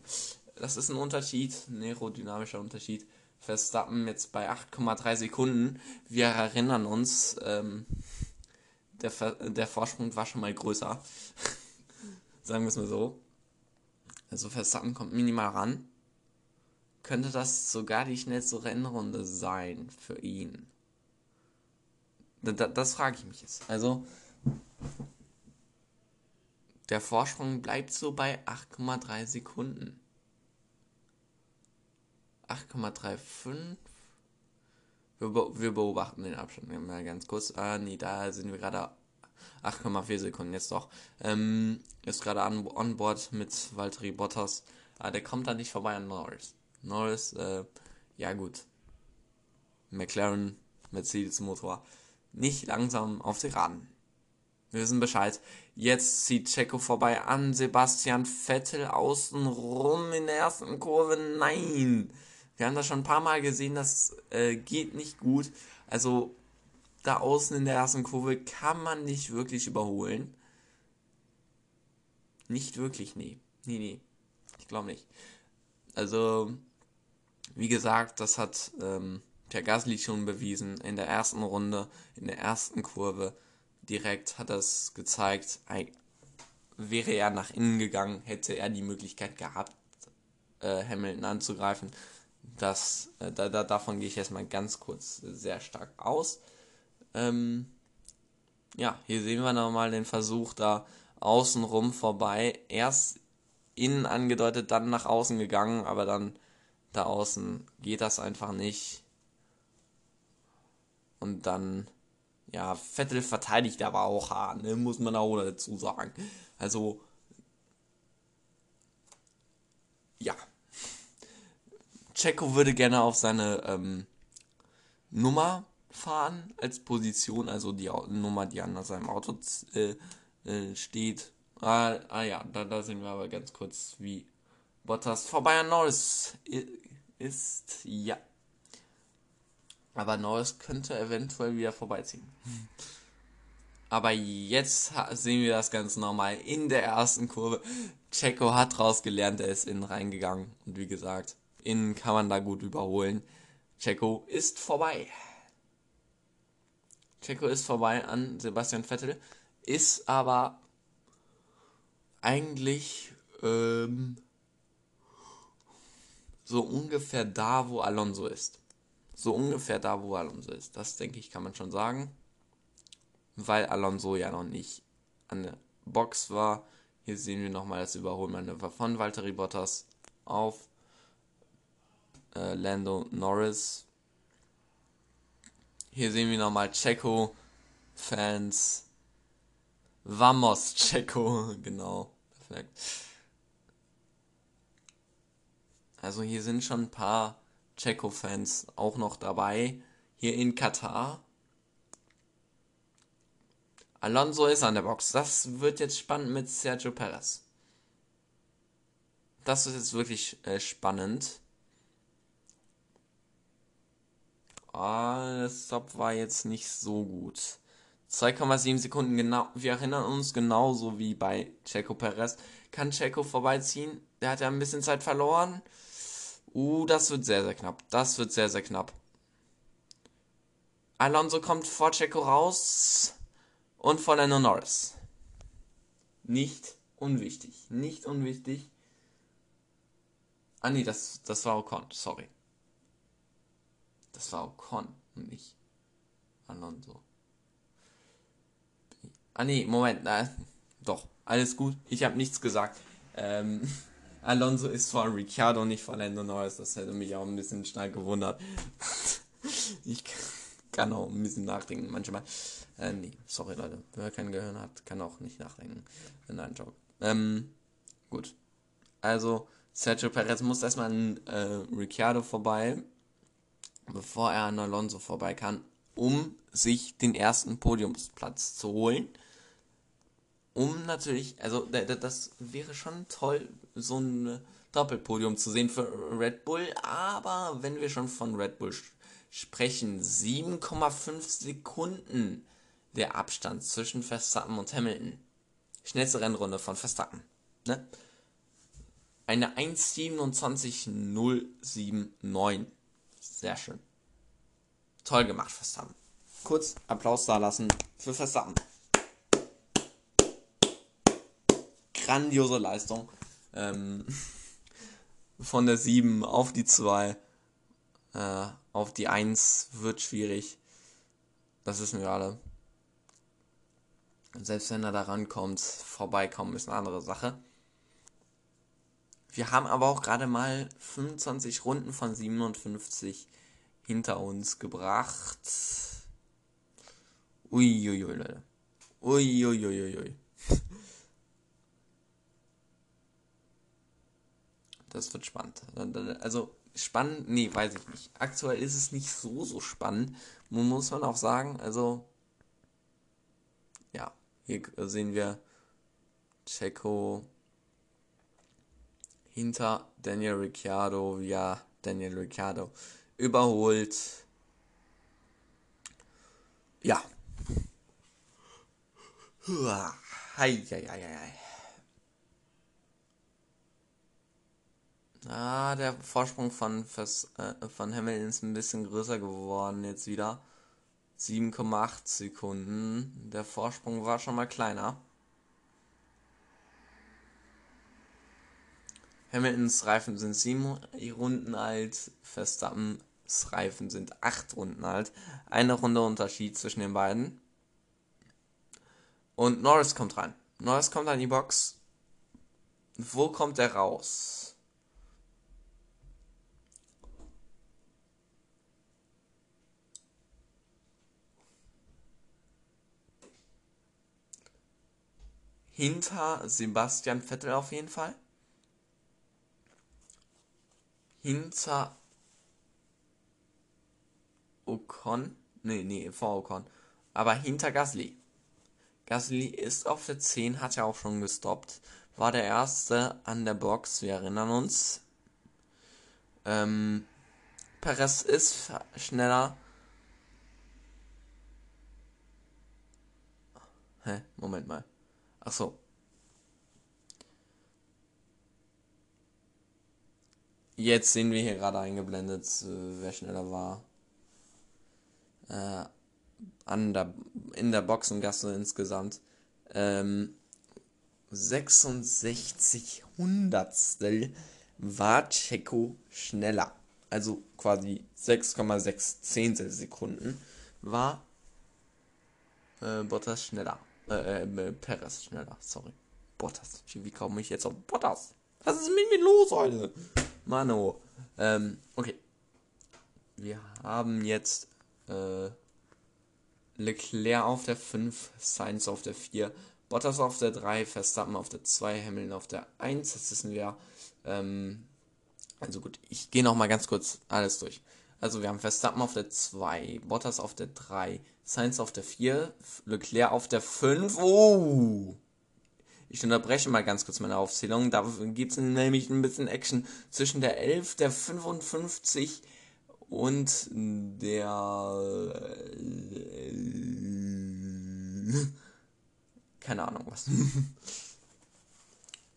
Das ist ein Unterschied, ein aerodynamischer Unterschied. Verstappen jetzt bei 8,3 Sekunden. Wir erinnern uns, ähm, der, der Vorsprung war schon mal größer. Sagen wir es mal so. Also Verstappen kommt minimal ran könnte das sogar die schnellste Rennrunde sein für ihn. Das, das frage ich mich jetzt. Also, der Vorsprung bleibt so bei 8,3 Sekunden. 8,35. Wir, wir beobachten den Abstand mal ganz kurz. Ah, nee, da sind wir gerade 8,4 Sekunden jetzt doch. Ähm, ist gerade an, on board mit Valtteri Bottas. Ah, der kommt da nicht vorbei an Norris. Norris, äh, ja gut. McLaren, Mercedes Motor, nicht langsam auf die Raden. Wir wissen Bescheid. Jetzt zieht Checo vorbei an Sebastian Vettel außen rum in der ersten Kurve. Nein! Wir haben das schon ein paar Mal gesehen, das äh, geht nicht gut. Also da außen in der ersten Kurve kann man nicht wirklich überholen. Nicht wirklich, nee. Nee, nee. Ich glaube nicht. Also, wie gesagt, das hat ähm, Pierre Gasly schon bewiesen in der ersten Runde, in der ersten Kurve direkt hat das gezeigt, wäre er nach innen gegangen, hätte er die Möglichkeit gehabt, äh, Hamilton anzugreifen. Das, äh, da, da, davon gehe ich erstmal ganz kurz sehr stark aus. Ähm, ja, hier sehen wir nochmal den Versuch da außenrum vorbei. Erst innen angedeutet, dann nach außen gegangen, aber dann da außen geht das einfach nicht. Und dann ja, Vettel verteidigt aber auch hart, ne? muss man auch dazu sagen. Also, ja. Checo würde gerne auf seine ähm, Nummer fahren als Position, also die Nummer, die an seinem Auto äh, äh, steht. Ah, ah ja, da, da sehen wir aber ganz kurz, wie Bottas vorbei an Norris ist. Ja. Aber Norris könnte eventuell wieder vorbeiziehen. Aber jetzt sehen wir das ganz normal in der ersten Kurve. Checo hat rausgelernt, er ist innen reingegangen. Und wie gesagt, innen kann man da gut überholen. Checo ist vorbei. Checo ist vorbei an Sebastian Vettel. Ist aber eigentlich ähm, so ungefähr da, wo Alonso ist so ungefähr da, wo Alonso ist. Das denke ich, kann man schon sagen. Weil Alonso ja noch nicht an der Box war. Hier sehen wir nochmal das Überholmanöver von Valtteri Bottas auf äh, Lando Norris. Hier sehen wir nochmal Checo Fans. Vamos Checo, genau, perfekt. Also hier sind schon ein paar Checo-Fans auch noch dabei. Hier in Katar. Alonso ist an der Box. Das wird jetzt spannend mit Sergio Perez. Das ist jetzt wirklich äh, spannend. Ah, der Stop war jetzt nicht so gut. 2,7 Sekunden genau. Wir erinnern uns genauso wie bei Checo Perez. Kann Checo vorbeiziehen? Der hat ja ein bisschen Zeit verloren. Uh, das wird sehr, sehr knapp. Das wird sehr, sehr knapp. Alonso kommt vor Checo raus und vor Lando Norris. Nicht unwichtig. Nicht unwichtig. Ah nee, das, das war Ocon, sorry. Das war Ocon und nicht Alonso. Ah nee, Moment, na, doch, alles gut. Ich habe nichts gesagt. Ähm, Alonso ist vor Ricciardo, nicht vor Lando Norris. Das hätte mich auch ein bisschen stark gewundert. ich kann auch ein bisschen nachdenken manchmal. Äh, nee, sorry Leute. Wer kein Gehirn hat, kann auch nicht nachdenken. Nein, Joke. Ähm, gut. Also, Sergio Perez muss erstmal an äh, Ricciardo vorbei, bevor er an Alonso vorbei kann, um sich den ersten Podiumsplatz zu holen um natürlich, also das wäre schon toll, so ein Doppelpodium zu sehen für Red Bull, aber wenn wir schon von Red Bull sprechen, 7,5 Sekunden der Abstand zwischen Verstappen und Hamilton. Schnellste Rennrunde von Verstappen. Ne? Eine 1,27,079. Sehr schön. Toll gemacht, Verstappen. Kurz Applaus da lassen für Verstappen. Grandiose Leistung. Ähm, von der 7 auf die 2. Äh, auf die 1 wird schwierig. Das wissen wir alle. Selbst wenn er da rankommt, vorbeikommen ist eine andere Sache. Wir haben aber auch gerade mal 25 Runden von 57 hinter uns gebracht. Uiuiui, Leute. Uiuiuiui. Das wird spannend. Also spannend, nee, weiß ich nicht. Aktuell ist es nicht so, so spannend. Muss man auch sagen. Also, ja, Hier sehen wir Checo hinter Daniel Ricciardo, ja, Daniel Ricciardo überholt. Ja. Hei, hei, hei, hei. Ah, der Vorsprung von, Vers, äh, von Hamilton ist ein bisschen größer geworden jetzt wieder. 7,8 Sekunden. Der Vorsprung war schon mal kleiner. Hamiltons Reifen sind 7 Runden alt, Verstappens Reifen sind 8 Runden alt. Eine Runde Unterschied zwischen den beiden. Und Norris kommt rein. Norris kommt an die Box. Wo kommt er raus? Hinter Sebastian Vettel auf jeden Fall. Hinter Ocon. Nee, nee, vor Ocon. Aber hinter Gasly. Gasly ist auf der 10, hat ja auch schon gestoppt. War der erste an der Box, wir erinnern uns. Ähm, Perez ist schneller. Hä? Moment mal. Ach so. Jetzt sehen wir hier gerade eingeblendet, äh, wer schneller war. Äh, an der, in der Boxengasse insgesamt. Ähm, 66 Hundertstel war Checo schneller. Also quasi 6,6 Zehntel Sekunden war äh, Bottas schneller. Äh, äh, Perez schneller, sorry. Bottas. Wie komme ich jetzt auf Bottas? Was ist mit mir los heute? Mano. Ähm, okay. Wir haben jetzt äh, Leclerc auf der 5, Sainz auf der 4, Bottas auf der 3, Verstappen auf der 2, Hamilton auf der 1. Das wissen wir. Ähm, also gut, ich gehe noch mal ganz kurz alles durch. Also wir haben Verstappen auf der 2, Bottas auf der 3, Sainz auf der 4, Leclerc auf der 5. Oh! Ich unterbreche mal ganz kurz meine Aufzählung. Da gibt es nämlich ein bisschen Action zwischen der 11, der 55 und der... Keine Ahnung was.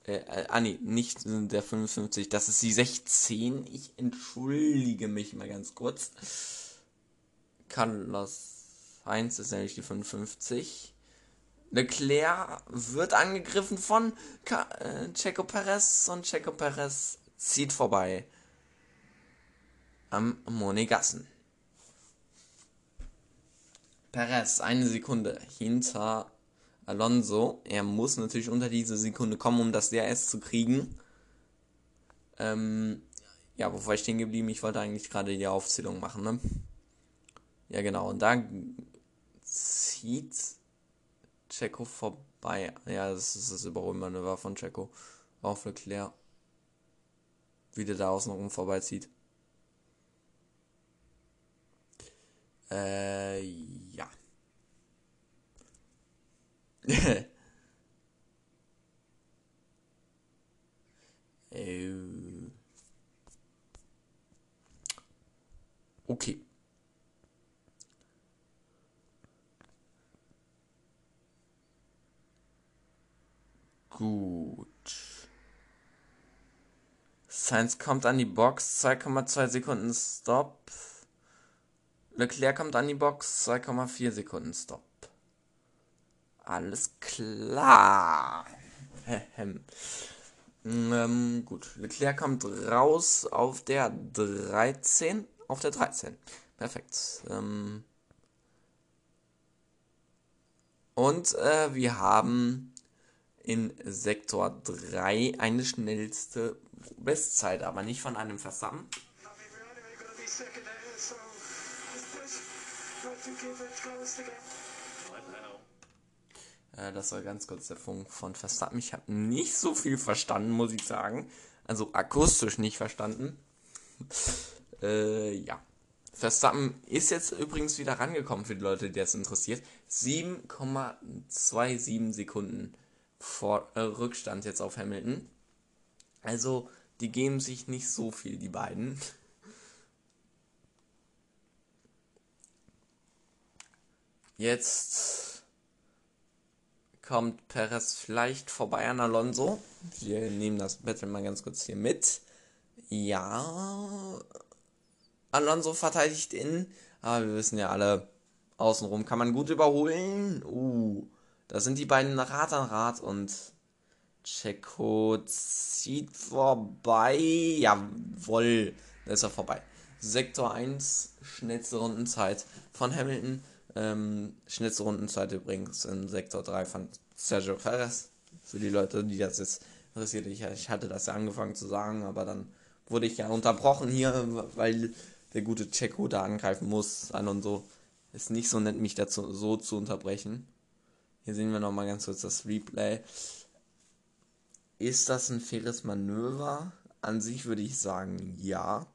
Äh, äh, ah nee, nicht der 55, das ist die 16. Ich entschuldige mich mal ganz kurz. Carlos Heinz ist nämlich die 55. Leclerc wird angegriffen von Ka äh, Checo Perez und Checo Perez zieht vorbei am Monegassen. Perez eine Sekunde hinter Alonso. Er muss natürlich unter diese Sekunde kommen, um das DRS zu kriegen. Ähm, ja, wo war ich stehen geblieben? Ich wollte eigentlich gerade die Aufzählung machen, ne? Ja, genau. Und da zieht Checo vorbei. Ja, das ist das Überholmanöver von Checo auf Leclerc. Wie der da außen rum vorbeizieht. Äh, ja. äh, okay. Gut. Sainz kommt an die Box, 2,2 Sekunden Stop. Leclerc kommt an die Box, 2,4 Sekunden Stop. Alles klar. ähm, gut, Leclerc kommt raus auf der 13. Auf der 13. Perfekt. Ähm, und äh, wir haben in Sektor 3 eine schnellste Bestzeit, aber nicht von einem Verstappen. Äh, das war ganz kurz der Funk von Verstappen. Ich habe nicht so viel verstanden, muss ich sagen. Also akustisch nicht verstanden. äh, ja. Verstappen ist jetzt übrigens wieder rangekommen für die Leute, die das interessiert. 7,27 Sekunden vor äh, Rückstand jetzt auf Hamilton. Also, die geben sich nicht so viel, die beiden. Jetzt kommt Perez vielleicht vorbei an Alonso. Wir nehmen das Battle mal ganz kurz hier mit. Ja, Alonso verteidigt in, aber wir wissen ja alle, außenrum kann man gut überholen. Uh, da sind die beiden Rad an Rad und Checo zieht vorbei. Jawoll, da ist er vorbei. Sektor 1, schnellste Rundenzeit von Hamilton. Ähm, schnellste Rundenzeit übrigens in Sektor 3 von Sergio Perez. Für die Leute, die das jetzt interessiert. Ich, ich hatte das ja angefangen zu sagen, aber dann wurde ich ja unterbrochen hier, weil der gute Checo da angreifen muss. An und so. Ist nicht so nett, mich dazu so zu unterbrechen. Hier sehen wir nochmal ganz kurz das Replay. Ist das ein faires Manöver? An sich würde ich sagen, ja.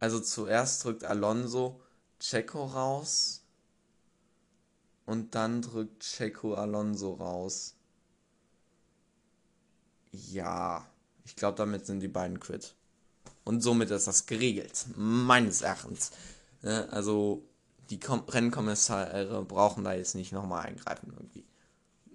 Also zuerst drückt Alonso Checo raus und dann drückt Checo Alonso raus. Ja, ich glaube, damit sind die beiden quitt. Und somit ist das geregelt, meines Erachtens. Also die Kom Rennkommissare brauchen da jetzt nicht nochmal eingreifen irgendwie.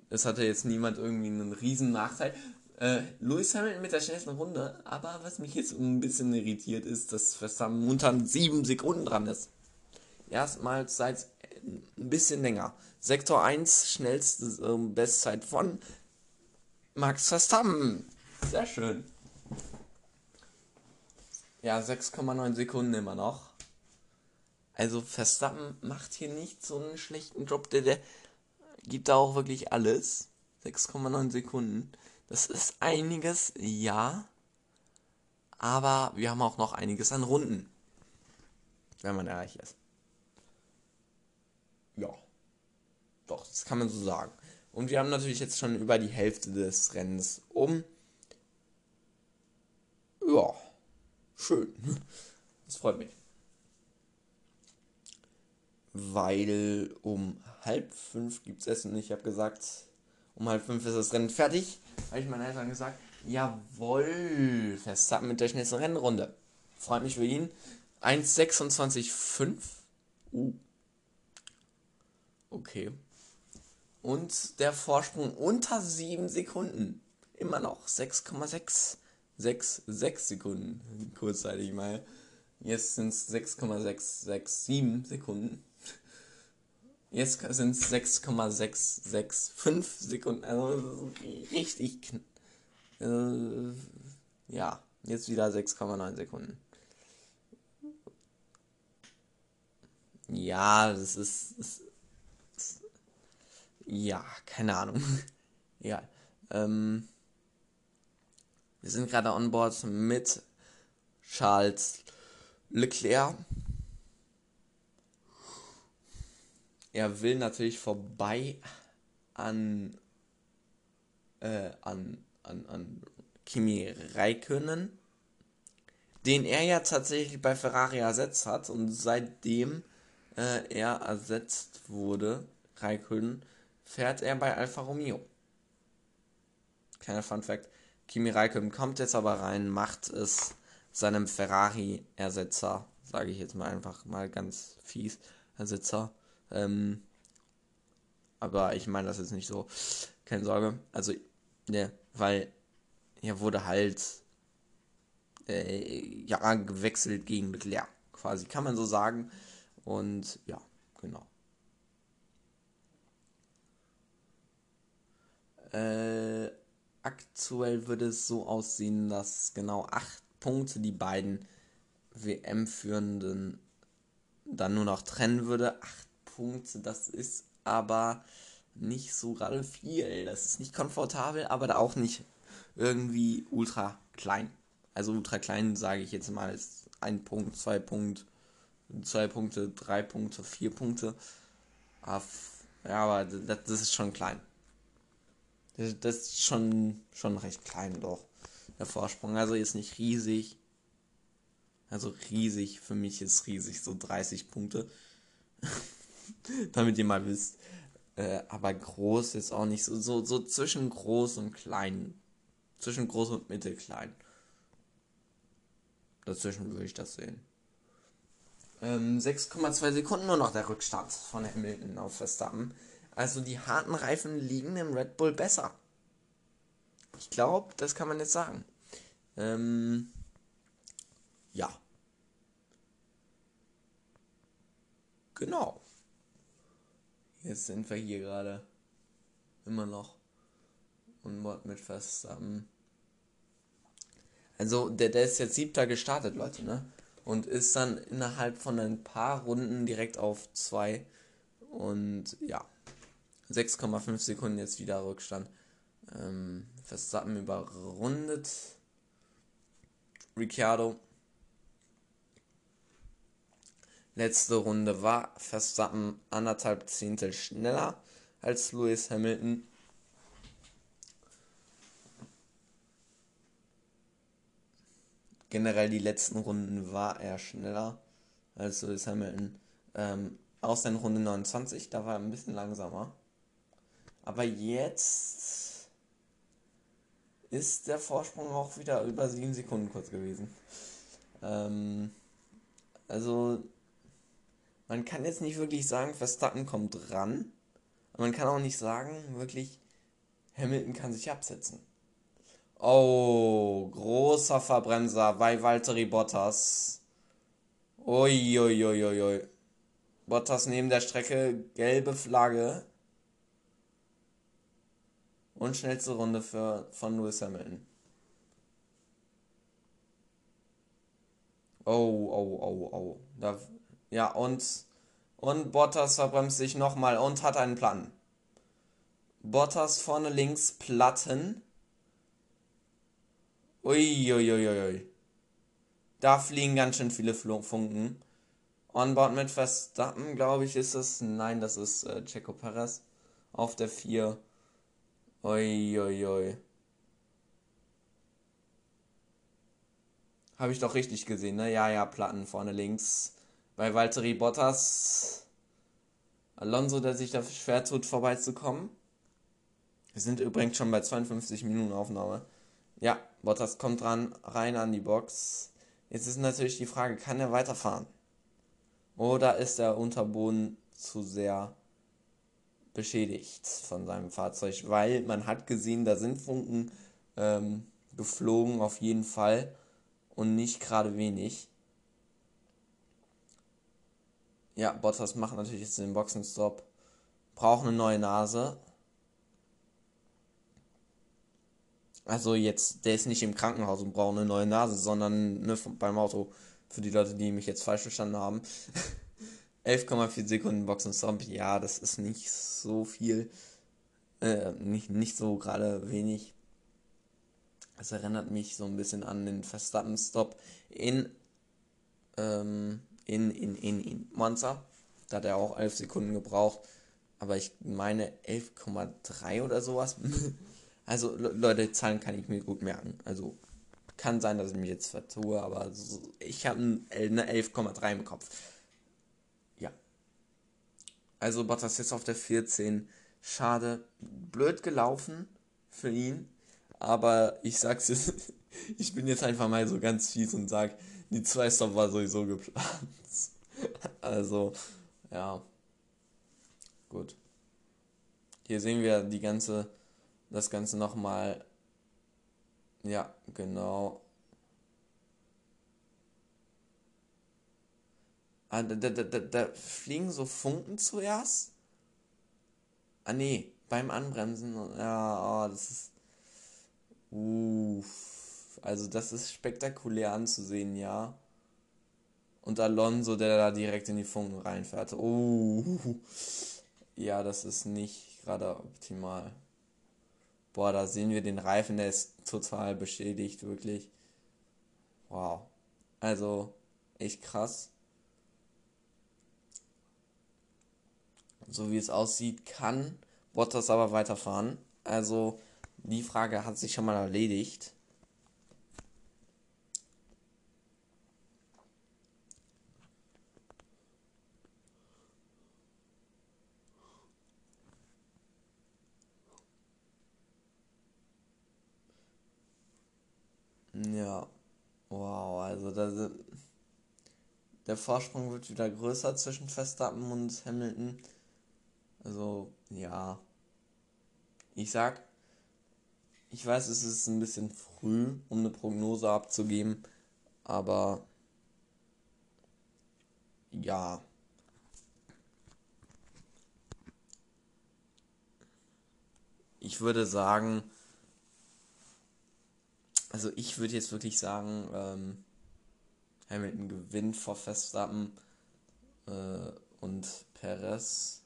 Es hatte jetzt niemand irgendwie einen riesen Nachteil. Äh, Lewis Hamilton mit der schnellsten Runde, aber was mich jetzt ein bisschen irritiert ist, dass Verstappen munter sieben Sekunden dran ist. Erstmals seit ein bisschen länger. Sektor 1, schnellste äh, Bestzeit von Max Verstappen. Sehr schön. Ja, 6,9 Sekunden immer noch. Also Verstappen macht hier nicht so einen schlechten Job, der, der gibt da auch wirklich alles. 6,9 Sekunden. Das ist einiges, ja. Aber wir haben auch noch einiges an Runden. Wenn man ehrlich ist. Ja. Doch, das kann man so sagen. Und wir haben natürlich jetzt schon über die Hälfte des Rennens um. Ja. Schön. Das freut mich. Weil um halb fünf gibt es Essen. Ich habe gesagt, um halb fünf ist das Rennen fertig. Habe ich meinen Eltern gesagt, jawohl, Verstappen mit der schnellsten Rennrunde. Freut mich für ihn. 1,26,5. Uh. Okay. Und der Vorsprung unter 7 Sekunden. Immer noch 6,6. 6, 6 Sekunden, kurzzeitig mal. Jetzt sind es 6,667 Sekunden. Jetzt sind es 6,665 Sekunden. Also richtig. Äh, ja, jetzt wieder 6,9 Sekunden. Ja, das ist, das ist. ja, keine Ahnung. ja. Ähm, wir sind gerade on board mit Charles Leclerc. Er will natürlich vorbei an, äh, an, an, an Kimi Räikkönen, den er ja tatsächlich bei Ferrari ersetzt hat und seitdem äh, er ersetzt wurde, Räikkönen, fährt er bei Alfa Romeo. Kleiner Fun Fact. Kimi Räikkönen kommt jetzt aber rein, macht es seinem Ferrari-Ersetzer, sage ich jetzt mal einfach mal ganz fies, Ersitzer. Ähm, aber ich meine das jetzt nicht so, keine Sorge. Also, ne, weil er wurde halt äh, ja gewechselt gegen Leclerc, quasi, kann man so sagen. Und ja, genau. Äh, aktuell würde es so aussehen, dass genau acht Punkte die beiden WM-Führenden dann nur noch trennen würde. Acht Punkte, das ist aber nicht so gerade viel. Das ist nicht komfortabel, aber auch nicht irgendwie ultra klein. Also ultra klein sage ich jetzt mal ist ein Punkt, zwei Punkte, zwei Punkte, drei Punkte, vier Punkte. Ja, aber das, das ist schon klein. Das ist schon, schon recht klein doch. Der Vorsprung. Also ist nicht riesig. Also riesig, für mich ist riesig, so 30 Punkte. Damit ihr mal wisst. Äh, aber groß ist auch nicht so, so, so zwischen groß und klein. Zwischen groß und mittelklein. Dazwischen würde ich das sehen. Ähm, 6,2 Sekunden nur noch der Rückstand von Hamilton auf Verstappen. Also die harten Reifen liegen im Red Bull besser. Ich glaube, das kann man jetzt sagen. Ähm, ja. Genau. Jetzt sind wir hier gerade immer noch und Mod mit Verstappen. Also der, der ist jetzt siebter gestartet, Leute, ne? Und ist dann innerhalb von ein paar Runden direkt auf zwei. Und ja. 6,5 Sekunden jetzt wieder Rückstand. Ähm, Verstappen überrundet. Ricciardo. Letzte Runde war Verstappen anderthalb Zehntel schneller als Lewis Hamilton. Generell die letzten Runden war er schneller als Lewis Hamilton. Ähm, außer in Runde 29, da war er ein bisschen langsamer. Aber jetzt ist der Vorsprung auch wieder über 7 Sekunden kurz gewesen. Ähm, also, man kann jetzt nicht wirklich sagen, Verstappen kommt ran. Aber man kann auch nicht sagen, wirklich, Hamilton kann sich absetzen. Oh, großer Verbremser bei Valtteri Bottas. Uiuiuiui. Ui, ui, ui. Bottas neben der Strecke, gelbe Flagge. Und schnellste Runde für, von Lewis Hamilton. Oh, oh, oh, oh. Da, ja, und, und Bottas verbremst sich nochmal und hat einen Plan. Bottas vorne links Platten. Uiuiuiui. Ui, ui. Da fliegen ganz schön viele Funken. Onboard mit Verstappen, glaube ich, ist es. Nein, das ist äh, Checo Perez auf der 4. Uiuiui. Habe ich doch richtig gesehen, ne? Ja, ja, Platten vorne links. Bei Valtteri Bottas. Alonso, der sich da schwer tut, vorbeizukommen. Wir sind übrigens schon bei 52 Minuten Aufnahme. Ja, Bottas kommt dran, rein an die Box. Jetzt ist natürlich die Frage, kann er weiterfahren? Oder ist der Unterboden zu sehr beschädigt von seinem Fahrzeug, weil man hat gesehen, da sind Funken ähm, geflogen auf jeden Fall und nicht gerade wenig. Ja, Bottas macht natürlich jetzt den Boxenstopp, braucht eine neue Nase. Also jetzt, der ist nicht im Krankenhaus und braucht eine neue Nase, sondern ne, beim Auto, für die Leute, die mich jetzt falsch verstanden haben. 11,4 Sekunden Boxenstopp, ja, das ist nicht so viel. Äh, nicht, nicht so gerade wenig. Es erinnert mich so ein bisschen an den Verstappen-Stop in, ähm, in, in, in, in Monza. Da hat er auch 11 Sekunden gebraucht. Aber ich meine 11,3 oder sowas. also, Leute, Zahlen kann ich mir gut merken. Also, kann sein, dass ich mich jetzt vertue, aber ich habe eine 11,3 im Kopf. Also Bottas jetzt auf der 14. Schade. Blöd gelaufen für ihn. Aber ich sag's jetzt, ich bin jetzt einfach mal so ganz fies und sag, die 2 Stop war sowieso geplant. Also, ja. Gut. Hier sehen wir die ganze, das Ganze nochmal. Ja, genau. Ah, da, da, da, da fliegen so Funken zuerst. Ah, nee, beim Anbremsen. Ja, oh, das ist. Uff. Also, das ist spektakulär anzusehen, ja. Und Alonso, der da direkt in die Funken reinfährt. Uh. Ja, das ist nicht gerade optimal. Boah, da sehen wir den Reifen, der ist total beschädigt, wirklich. Wow. Also, echt krass. so wie es aussieht, kann Bottas aber weiterfahren. Also die Frage hat sich schon mal erledigt. Ja. Wow, also da, der Vorsprung wird wieder größer zwischen Verstappen und Hamilton. Also, ja. Ich sag, ich weiß, es ist ein bisschen früh, um eine Prognose abzugeben, aber ja. Ich würde sagen, also ich würde jetzt wirklich sagen, ähm, Hamilton gewinnt vor Verstappen äh, und Perez.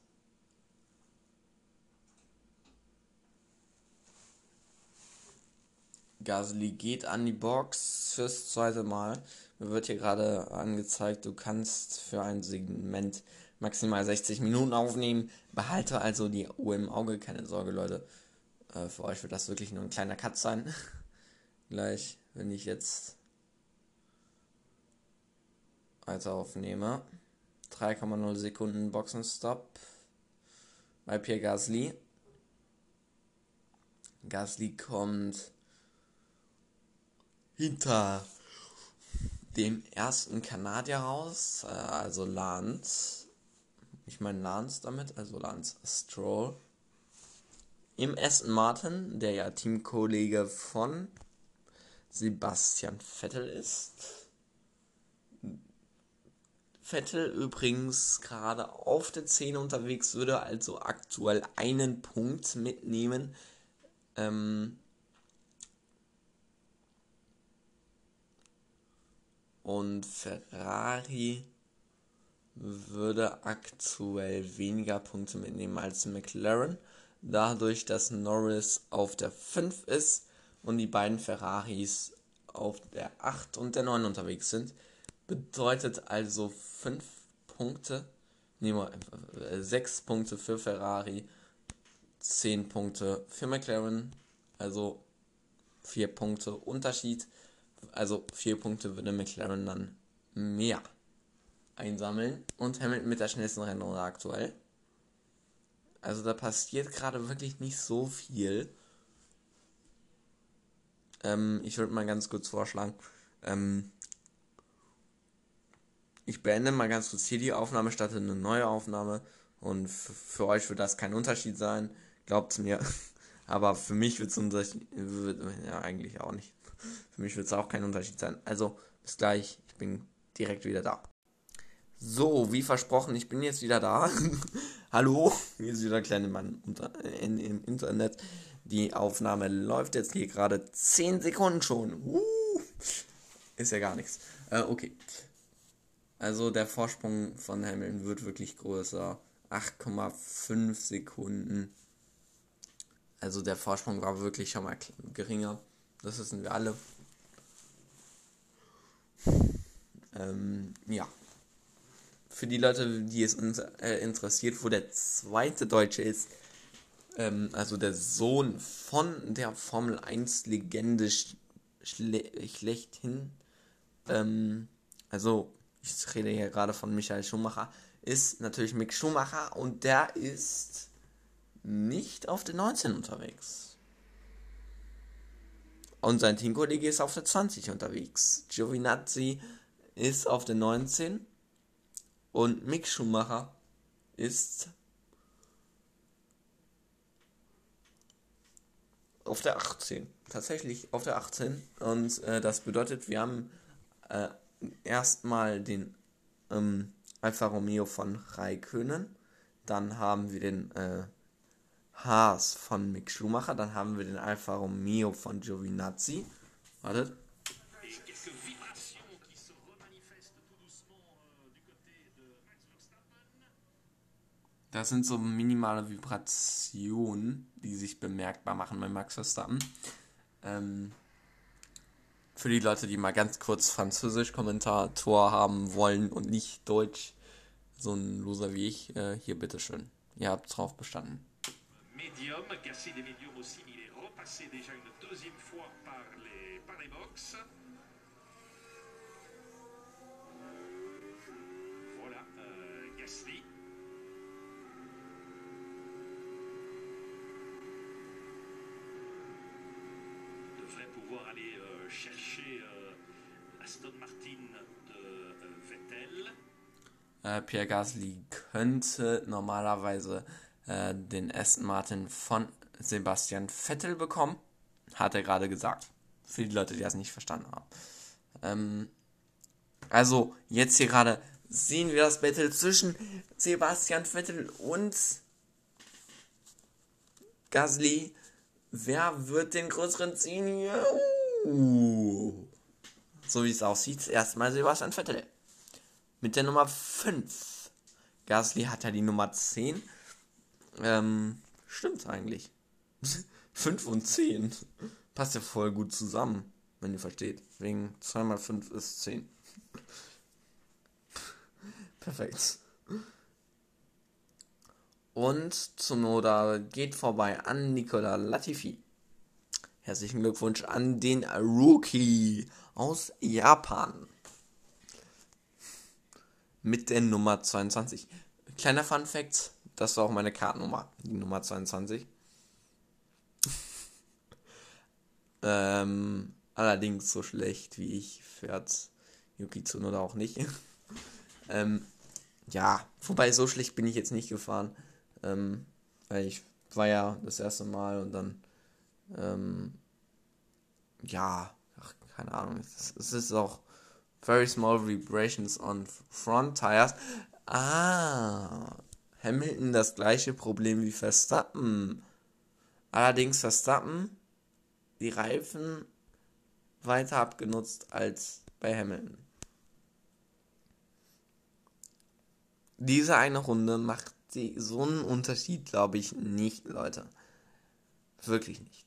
Gasly geht an die Box fürs zweite Mal. Mir wird hier gerade angezeigt, du kannst für ein Segment maximal 60 Minuten aufnehmen. Behalte also die Uhr im Auge, keine Sorge, Leute. Äh, für euch wird das wirklich nur ein kleiner Cut sein. Gleich, wenn ich jetzt weiter aufnehme. 3,0 Sekunden Boxenstopp bei Pierre Gasly. Gasly kommt hinter dem ersten Kanadier raus, äh, also Lance. Ich meine Lance damit, also Lance Stroll. Im Aston Martin, der ja Teamkollege von Sebastian Vettel ist. Vettel übrigens gerade auf der 10 unterwegs, würde also aktuell einen Punkt mitnehmen. Ähm und Ferrari würde aktuell weniger Punkte mitnehmen als McLaren. Dadurch, dass Norris auf der 5 ist und die beiden Ferraris auf der 8 und der 9 unterwegs sind, bedeutet also 5 Punkte, nehmen wir 6 äh, Punkte für Ferrari, 10 Punkte für McLaren, also 4 Punkte Unterschied, also 4 Punkte würde McLaren dann mehr einsammeln und Hamilton mit der schnellsten Rennrunde aktuell. Also da passiert gerade wirklich nicht so viel. Ähm, ich würde mal ganz kurz vorschlagen. Ähm, ich beende mal ganz kurz hier die Aufnahme, starte eine neue Aufnahme. Und für euch wird das kein Unterschied sein. Glaubt mir. Aber für mich wird es Unterschied. Ja, eigentlich auch nicht. Für mich wird es auch kein Unterschied sein. Also, bis gleich. Ich bin direkt wieder da. So, wie versprochen, ich bin jetzt wieder da. Hallo, hier ist wieder der kleine Mann im Internet. Die Aufnahme läuft jetzt hier gerade 10 Sekunden schon. Uh, ist ja gar nichts. Äh, okay. Also der Vorsprung von Hamilton wird wirklich größer. 8,5 Sekunden. Also der Vorsprung war wirklich schon mal geringer. Das wissen wir alle. Ähm, ja. Für die Leute, die es uns äh, interessiert, wo der zweite Deutsche ist, ähm, also der Sohn von der Formel 1 Legende schle schlechthin, ähm, also ich rede hier gerade von Michael Schumacher, ist natürlich Mick Schumacher und der ist nicht auf der 19 unterwegs. Und sein Teamkollege ist auf der 20 unterwegs. Giovinazzi ist auf der 19 und Mick Schumacher ist auf der 18. Tatsächlich auf der 18. Und äh, das bedeutet, wir haben äh, erstmal den ähm, Alfa Romeo von Raikönen, dann haben wir den äh, Haas von Mick Schumacher, dann haben wir den Alfa Romeo von Giovinazzi. Wartet. Das sind so minimale Vibrationen, die sich bemerkbar machen bei Max Verstappen. Ähm, für die Leute, die mal ganz kurz Französisch-Kommentator haben wollen und nicht Deutsch, so ein Loser wie ich, äh, hier bitteschön. Ihr habt drauf bestanden. Medium, cassé des médiums aussi, il est repassé déjà une deuxième fois par. Voilà, euh. Devrait pouvoir aller euh, Äh, Pierre Gasly könnte normalerweise äh, den Aston Martin von Sebastian Vettel bekommen. Hat er gerade gesagt. Für die Leute, die das nicht verstanden haben. Ähm, also, jetzt hier gerade sehen wir das Battle zwischen Sebastian Vettel und Gasly. Wer wird den größeren ziehen hier? Uh. So wie es aussieht, erstmal Sebastian Vettel. Mit der Nummer 5. Gasly hat ja die Nummer 10. Ähm, stimmt eigentlich. 5 und 10. Passt ja voll gut zusammen, wenn ihr versteht. Wegen 2 mal 5 ist 10. Perfekt. Und Tsunoda geht vorbei an Nicola Latifi. Herzlichen Glückwunsch an den Rookie aus Japan. Mit der Nummer 22. Kleiner Fun Fact, das war auch meine Kartennummer, die Nummer 22. ähm, allerdings so schlecht wie ich fährt Yuki Tsunoda auch nicht. ähm, ja, wobei so schlecht bin ich jetzt nicht gefahren. Ähm, weil ich war ja das erste Mal und dann, ähm, ja, ach, keine Ahnung, es, es ist auch very small vibrations on front tires. Ah, Hamilton das gleiche Problem wie Verstappen. Allerdings Verstappen die Reifen weiter abgenutzt als bei Hamilton. Diese eine Runde macht so einen Unterschied, glaube ich, nicht, Leute. Wirklich nicht.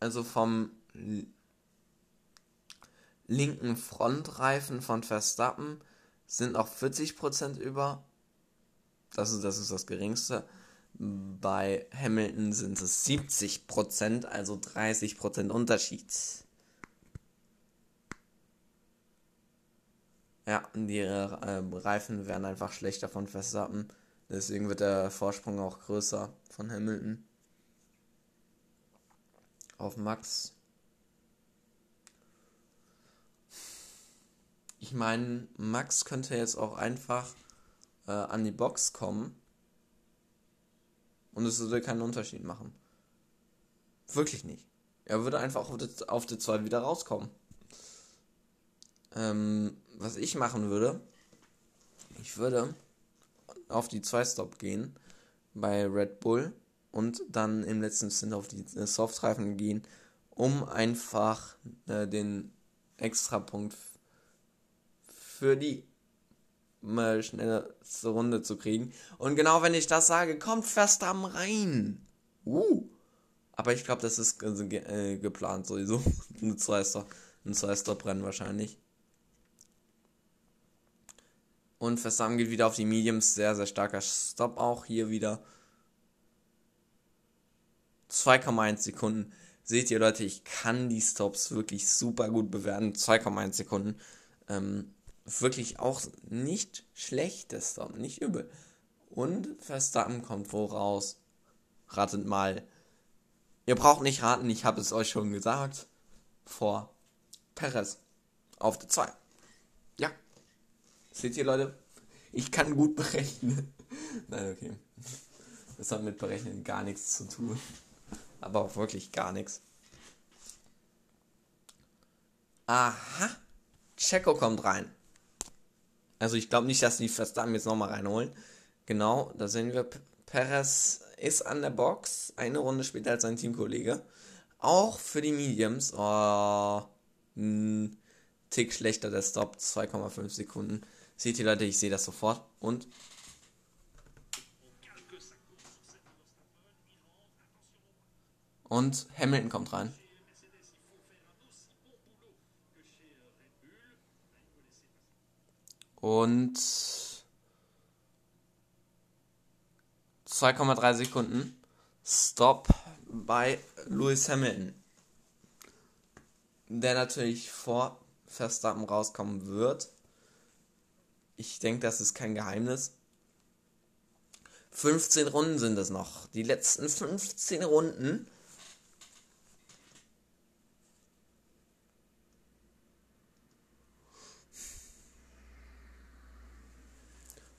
Also vom linken Frontreifen von Verstappen sind noch 40% über. Das ist, das ist das geringste. Bei Hamilton sind es 70%, also 30% Unterschied. Ja, die äh, Reifen werden einfach schlechter von Verstappen. Deswegen wird der Vorsprung auch größer von Hamilton. Auf Max. Ich meine, Max könnte jetzt auch einfach äh, an die Box kommen. Und es würde keinen Unterschied machen. Wirklich nicht. Er würde einfach auf die, auf die 2 wieder rauskommen. Ähm, was ich machen würde, ich würde auf die 2-Stop gehen bei Red Bull und dann im letzten Stint auf die äh, Softreifen gehen, um einfach äh, den Extrapunkt für die mal schnellste Runde zu kriegen. Und genau wenn ich das sage, kommt Verstappen rein. Uh. Aber ich glaube, das ist äh, geplant sowieso. ein Zwei-Stop-Rennen wahrscheinlich. Und Verstappen geht wieder auf die Mediums. Sehr, sehr starker Stop auch hier wieder. 2,1 Sekunden. Seht ihr Leute, ich kann die Stops wirklich super gut bewerten. 2,1 Sekunden. Ähm, wirklich auch nicht schlechtes Stop, nicht übel. Und Verstappen kommt wo raus? Ratet mal. Ihr braucht nicht raten, ich habe es euch schon gesagt. Vor Perez auf der 2. Seht ihr, Leute? Ich kann gut berechnen. Nein, okay. Das hat mit Berechnen gar nichts zu tun. Aber auch wirklich gar nichts. Aha. Checo kommt rein. Also ich glaube nicht, dass die Verstappen jetzt nochmal reinholen. Genau, da sehen wir, Perez ist an der Box. Eine Runde später als sein Teamkollege. Auch für die Mediums. Oh, ein Tick schlechter der Stop. 2,5 Sekunden. Seht ihr Leute, ich sehe das sofort. Und Und Hamilton kommt rein. Und 2,3 Sekunden. Stop bei Lewis Hamilton. Der natürlich vor Verstappen rauskommen wird. Ich denke, das ist kein Geheimnis. 15 Runden sind es noch. Die letzten 15 Runden.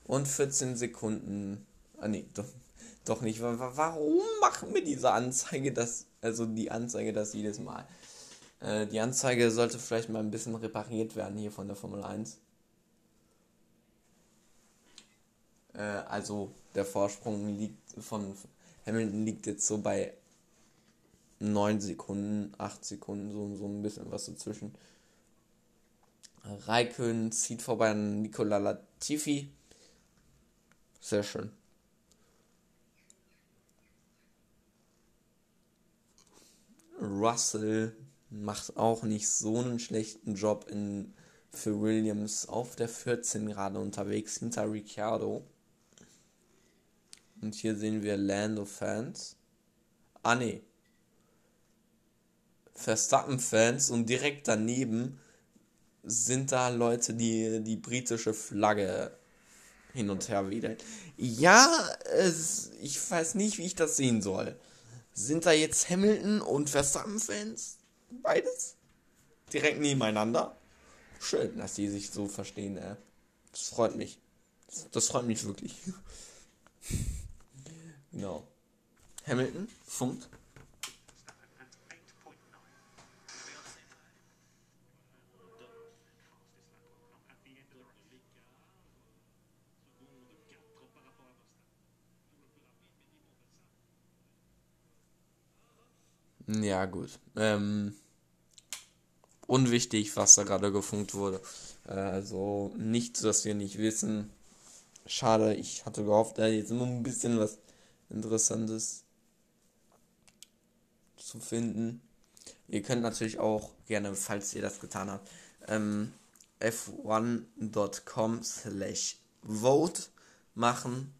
Und 14 Sekunden. Ah nee, doch, doch nicht. Warum machen wir diese Anzeige das, also die Anzeige das jedes Mal? Äh, die Anzeige sollte vielleicht mal ein bisschen repariert werden hier von der Formel 1. Äh, also der Vorsprung liegt von Hamilton liegt jetzt so bei 9 Sekunden, 8 Sekunden, so, so ein bisschen was dazwischen. Raikön zieht vorbei an Nicola Latifi. Sehr schön. Russell macht auch nicht so einen schlechten Job in, für Williams auf der 14 gerade unterwegs hinter Ricciardo. Und hier sehen wir Lando Fans. Ah ne. Verstappen Fans und direkt daneben sind da Leute, die die britische Flagge hin und her wedeln. Ja, es, ich weiß nicht, wie ich das sehen soll. Sind da jetzt Hamilton und Verstappen-Fans? Beides? Direkt nebeneinander? Schön, dass die sich so verstehen, ey. Das freut mich. Das, das freut mich wirklich. genau. Hamilton funkt Ja, gut. Ähm, unwichtig, was da gerade gefunkt wurde. Äh, also nichts, was wir nicht wissen. Schade, ich hatte gehofft, da jetzt nur ein bisschen was Interessantes zu finden. Ihr könnt natürlich auch gerne, falls ihr das getan habt, ähm, f1.com slash vote machen.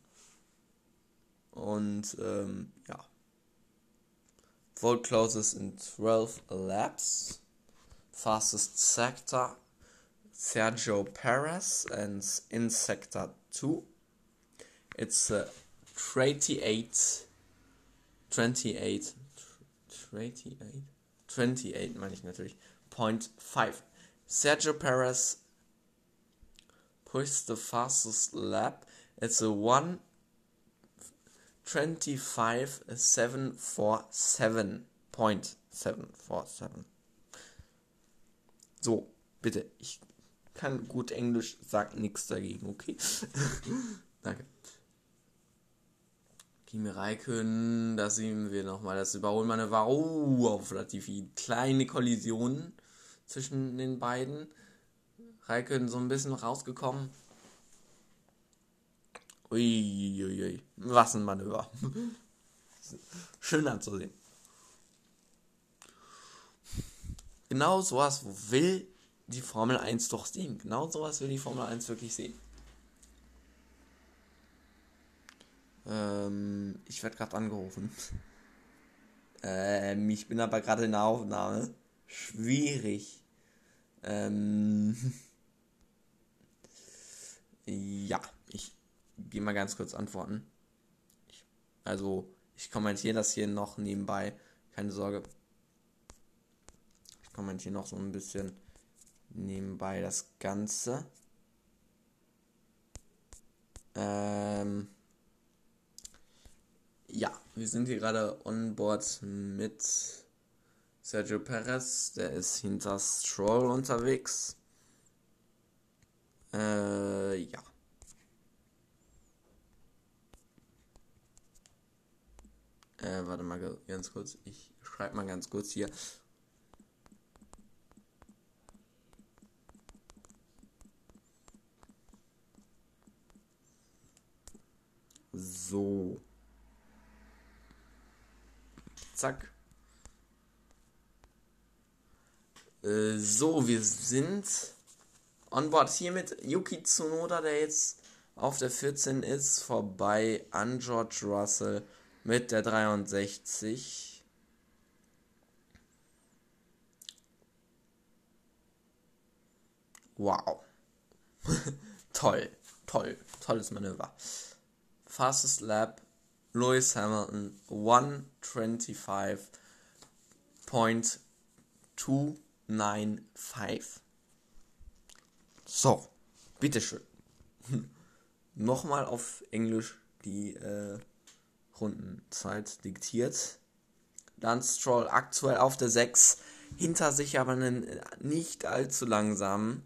Und ähm, ja. Vote closes in 12 laps. Fastest sector Sergio Perez and in sector 2. It's a 28 28 28 28 meine. Point 5. Sergio Perez pushed the fastest lap. It's a 1 25747.747. So, bitte. Ich kann gut Englisch, sag nichts dagegen, okay? Danke. Kimi Raikön, da sehen wir nochmal das Überholmanöver. Oh, auf Latifi. Kleine Kollision zwischen den beiden. Raikön so ein bisschen rausgekommen. Uiuiui. Was ein Manöver. Schön anzusehen. Genau sowas will die Formel 1 doch sehen. Genau sowas will die Formel 1 wirklich sehen. Ähm, ich werde gerade angerufen. Ähm, ich bin aber gerade in der Aufnahme. Schwierig. Ähm, ja, gehe mal ganz kurz antworten. Ich, also, ich kommentiere das hier noch nebenbei. Keine Sorge. Ich kommentiere noch so ein bisschen nebenbei das Ganze. Ähm, ja, wir sind hier gerade on board mit Sergio Perez. Der ist hinter Stroll unterwegs. Äh, ja. Äh, warte mal ganz kurz. Ich schreibe mal ganz kurz hier. So. Zack. Äh, so, wir sind on board hier mit Yuki Tsunoda, der jetzt auf der 14 ist, vorbei an George Russell mit der 63. Wow. toll, toll, tolles Manöver. Fastest Lap, Lewis Hamilton, 125.295. So, bitteschön. nochmal auf Englisch die äh, Rundenzeit diktiert. Dann Stroll aktuell auf der 6, hinter sich aber einen nicht allzu langsamen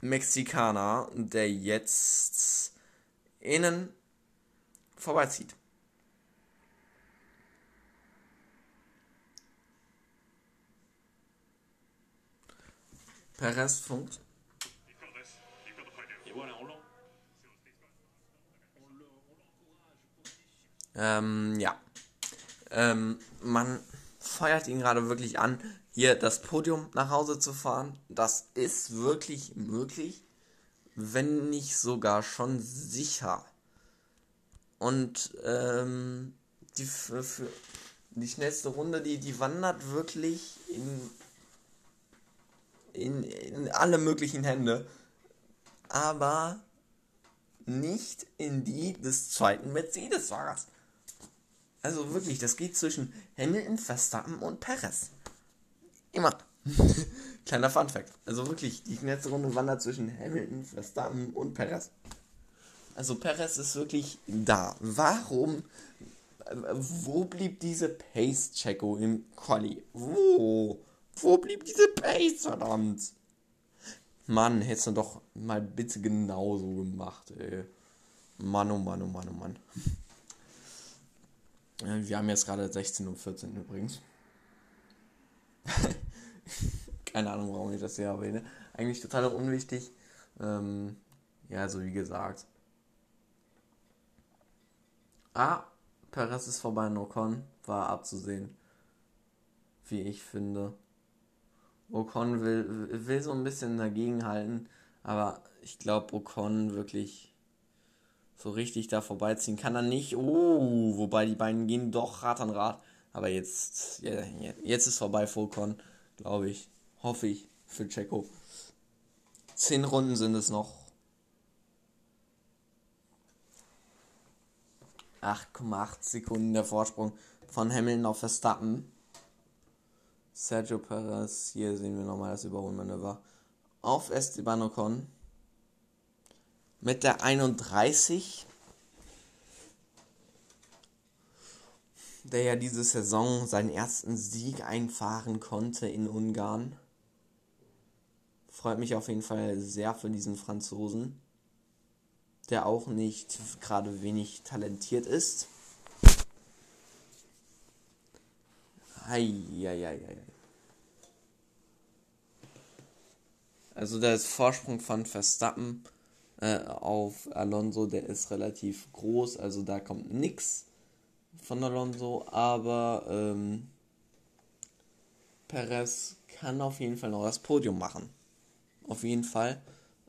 Mexikaner, der jetzt innen vorbeizieht. Perez funkt. Ähm, ja. Ähm, man feuert ihn gerade wirklich an, hier das Podium nach Hause zu fahren. Das ist wirklich möglich, wenn nicht sogar schon sicher. Und ähm, die, für, für die schnellste Runde, die, die wandert wirklich in, in, in alle möglichen Hände. Aber nicht in die des zweiten Mercedes-Fahrers. Also wirklich, das geht zwischen Hamilton, Verstappen und Perez. Immer. Kleiner Fun Fact. Also wirklich, die letzte Runde wandert zwischen Hamilton, Verstappen und Perez. Also Perez ist wirklich da. Warum? Wo blieb diese Pace, Checo, im Quali? Wo? Wo blieb diese Pace, verdammt? Mann, hättest du doch mal bitte genauso gemacht, ey. Mann, oh Mann, oh Mann, oh Mann. Wir haben jetzt gerade 16 und 14 übrigens. Keine Ahnung, warum ich das hier erwähne. Eigentlich total unwichtig. Ähm, ja, also wie gesagt. Ah, Perez ist vorbei an Ocon. War abzusehen. Wie ich finde. Ocon will, will so ein bisschen dagegen halten. Aber ich glaube, Ocon wirklich so richtig da vorbeiziehen kann er nicht. Oh, wobei die beiden gehen doch Rad an Rad. Aber jetzt, jetzt ist vorbei Volkon, glaube ich. Hoffe ich für Checo. Zehn Runden sind es noch. 8,8 Sekunden der Vorsprung von Hamilton auf Verstappen. Sergio Perez, hier sehen wir nochmal das Überholmanöver. Auf Esteban Ocon mit der 31, der ja diese Saison seinen ersten Sieg einfahren konnte in Ungarn. Freut mich auf jeden Fall sehr für diesen Franzosen, der auch nicht gerade wenig talentiert ist. Eieieiei. Also der Vorsprung von Verstappen äh, auf Alonso, der ist relativ groß, also da kommt nichts von Alonso, aber ähm, Perez kann auf jeden Fall noch das Podium machen. Auf jeden Fall.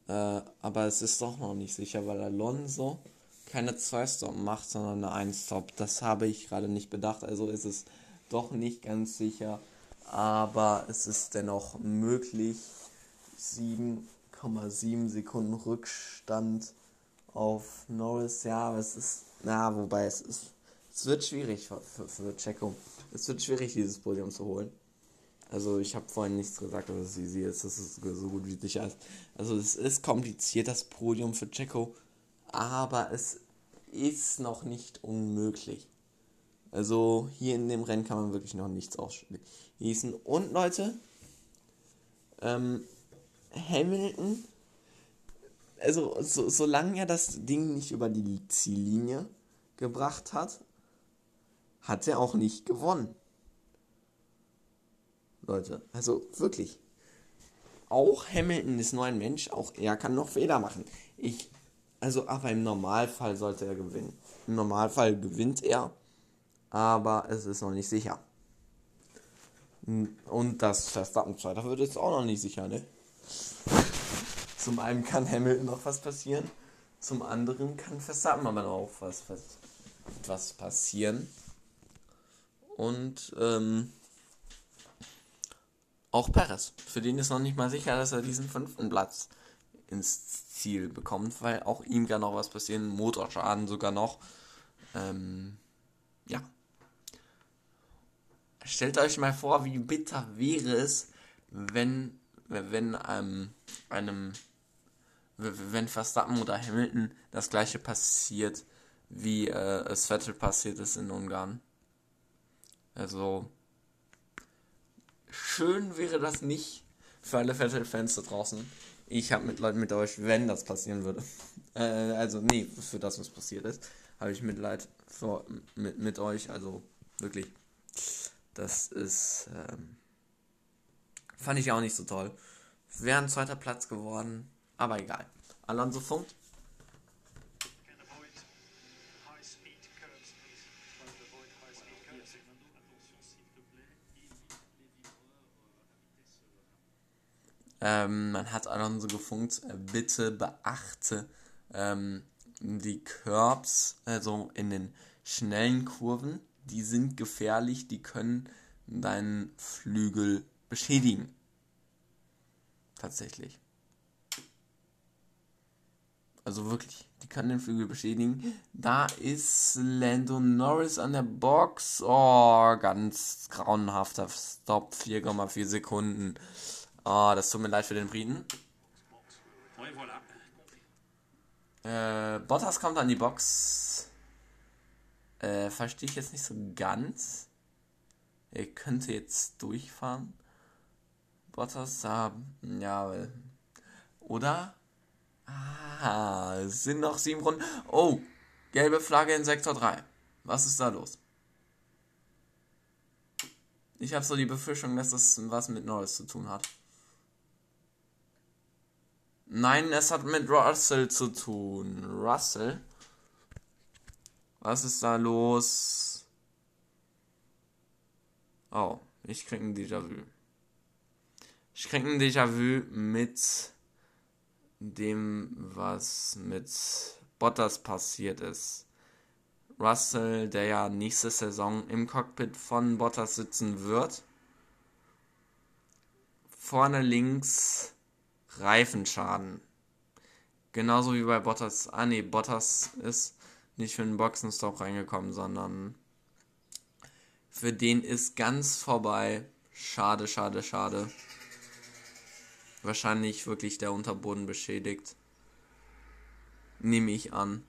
Äh, aber es ist doch noch nicht sicher, weil Alonso keine 2-Stop macht, sondern eine 1-Stop. Das habe ich gerade nicht bedacht, also ist es doch nicht ganz sicher. Aber es ist dennoch möglich, 7 1,7 Sekunden Rückstand auf Norris. Ja, aber es ist, na, wobei es ist, es wird schwierig für, für, für Checo. Es wird schwierig, dieses Podium zu holen. Also ich habe vorhin nichts gesagt, dass es easy ist, dass es so gut wie sicher ist. Also es ist kompliziert, das Podium für Checo, aber es ist noch nicht unmöglich. Also hier in dem Rennen kann man wirklich noch nichts ausschließen. Und Leute, ähm, Hamilton, also so, solange er das Ding nicht über die Ziellinie gebracht hat, hat er auch nicht gewonnen. Leute, also wirklich. Auch Hamilton ist nur ein Mensch, auch er kann noch Fehler machen. Ich, also, aber im Normalfall sollte er gewinnen. Im Normalfall gewinnt er, aber es ist noch nicht sicher. Und das Verstappen Zweiter wird jetzt auch noch nicht sicher, ne? Zum einen kann Hamilton noch was passieren, zum anderen kann Verstappen aber auch was, was, was passieren. Und ähm, auch Perez. Für den ist noch nicht mal sicher, dass er diesen fünften Platz ins Ziel bekommt, weil auch ihm kann noch was passieren. Motorschaden sogar noch. Ähm, ja. Stellt euch mal vor, wie bitter wäre es, wenn wenn ähm, einem wenn Verstappen oder Hamilton das gleiche passiert, wie äh, es Vettel passiert ist in Ungarn. Also schön wäre das nicht für alle Vettel-Fans da draußen. Ich habe Mitleid mit euch, wenn das passieren würde. äh, also nee, für das, was passiert ist, habe ich Mitleid für, mit, mit euch. Also wirklich, das ist ähm, fand ich auch nicht so toll. Wäre ein zweiter Platz geworden, aber egal. Alonso funkt. Ähm, man hat Alonso gefunkt, äh, bitte beachte ähm, die Curbs, also in den schnellen Kurven, die sind gefährlich, die können deinen Flügel beschädigen. Tatsächlich. Also wirklich, die können den Flügel beschädigen. Da ist Lando Norris an der Box. Oh, ganz grauenhafter Stop. 4,4 Sekunden. Oh, das tut mir leid für den Briten. Äh, Bottas kommt an die Box. Äh, verstehe ich jetzt nicht so ganz. Er könnte jetzt durchfahren. Bottas, ja, oder? Ah, es sind noch sieben Runden. Oh, gelbe Flagge in Sektor 3. Was ist da los? Ich habe so die Befürchtung, dass das was mit Norris zu tun hat. Nein, es hat mit Russell zu tun. Russell? Was ist da los? Oh, ich krieg ein Déjà-vu. Ich krieg ein Déjà-vu mit dem, was mit Bottas passiert ist. Russell, der ja nächste Saison im Cockpit von Bottas sitzen wird. Vorne links Reifenschaden. Genauso wie bei Bottas. Ah ne, Bottas ist nicht für den Boxenstopp reingekommen, sondern für den ist ganz vorbei. Schade, schade, schade wahrscheinlich wirklich der Unterboden beschädigt. Nehme ich an.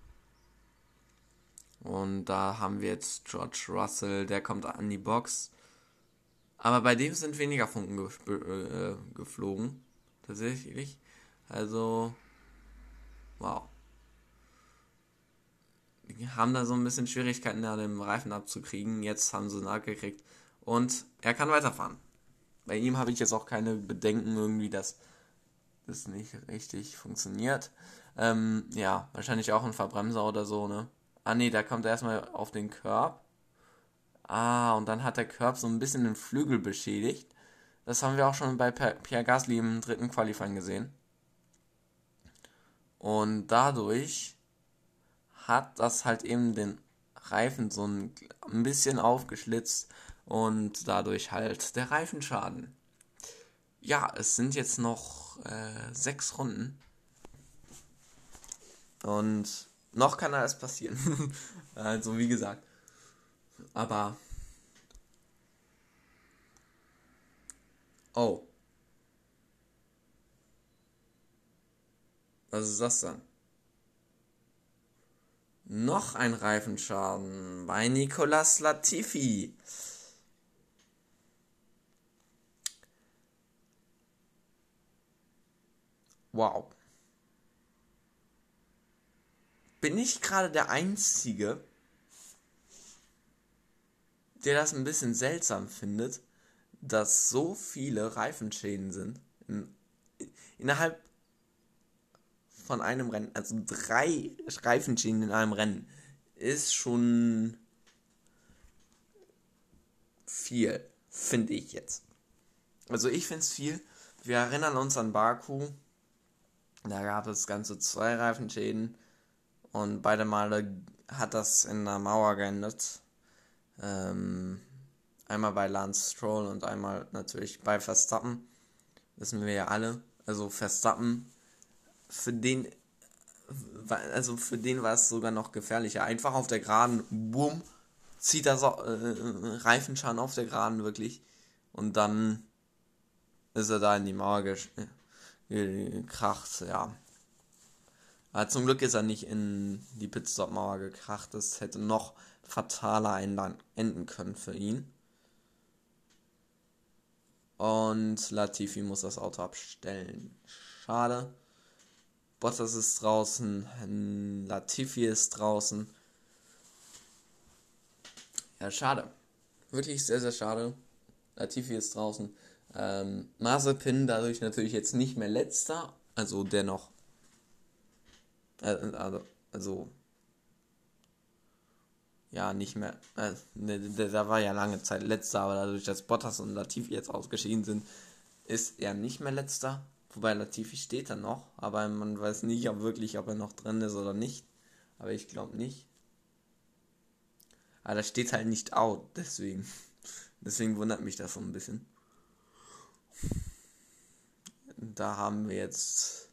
Und da haben wir jetzt George Russell, der kommt an die Box. Aber bei dem sind weniger Funken ge äh, geflogen. Tatsächlich. Also, wow. Die haben da so ein bisschen Schwierigkeiten, an dem Reifen abzukriegen. Jetzt haben sie ihn abgekriegt. Und er kann weiterfahren. Bei ihm habe ich jetzt auch keine Bedenken irgendwie, dass das nicht richtig funktioniert. Ähm, ja, wahrscheinlich auch ein Verbremser oder so, ne? Ah ne, da kommt er erstmal auf den Körb. Ah, und dann hat der Körb so ein bisschen den Flügel beschädigt. Das haben wir auch schon bei Pierre Gasly im dritten Qualifying gesehen. Und dadurch hat das halt eben den Reifen so ein, ein bisschen aufgeschlitzt und dadurch halt der Reifenschaden. Ja, es sind jetzt noch äh, sechs Runden. Und noch kann alles passieren. also wie gesagt. Aber. Oh. Was ist das dann? Noch ein Reifenschaden bei Nicolas Latifi. Wow. Bin ich gerade der Einzige, der das ein bisschen seltsam findet, dass so viele Reifenschäden sind? In, innerhalb von einem Rennen, also drei Reifenschäden in einem Rennen, ist schon viel, finde ich jetzt. Also ich finde es viel. Wir erinnern uns an Baku, da gab es ganze zwei Reifenschäden und beide Male hat das in der Mauer geendet. Ähm, einmal bei Lance Stroll und einmal natürlich bei Verstappen. Wissen wir ja alle. Also Verstappen, für den, also für den war es sogar noch gefährlicher. Einfach auf der Geraden, boom, zieht er so, äh, Reifenschaden auf der Geraden wirklich. Und dann ist er da in die Mauer gesch gekracht, ja. Aber zum Glück ist er nicht in die Pitstop-Mauer gekracht. Das hätte noch fataler enden können für ihn. Und Latifi muss das Auto abstellen. Schade. Bottas ist draußen. Latifi ist draußen. Ja, schade. Wirklich sehr, sehr schade. Latifi ist draußen. Ähm, Mazepin dadurch natürlich jetzt nicht mehr letzter. Also dennoch. Äh, also, also. Ja, nicht mehr. Äh, der, der war ja lange Zeit letzter, aber dadurch, dass Bottas und Latifi jetzt ausgeschieden sind, ist er nicht mehr letzter. Wobei Latifi steht da noch, aber man weiß nicht, ob wirklich, ob er noch drin ist oder nicht. Aber ich glaube nicht. Aber da steht halt nicht out, deswegen. Deswegen wundert mich das so ein bisschen. Da haben wir jetzt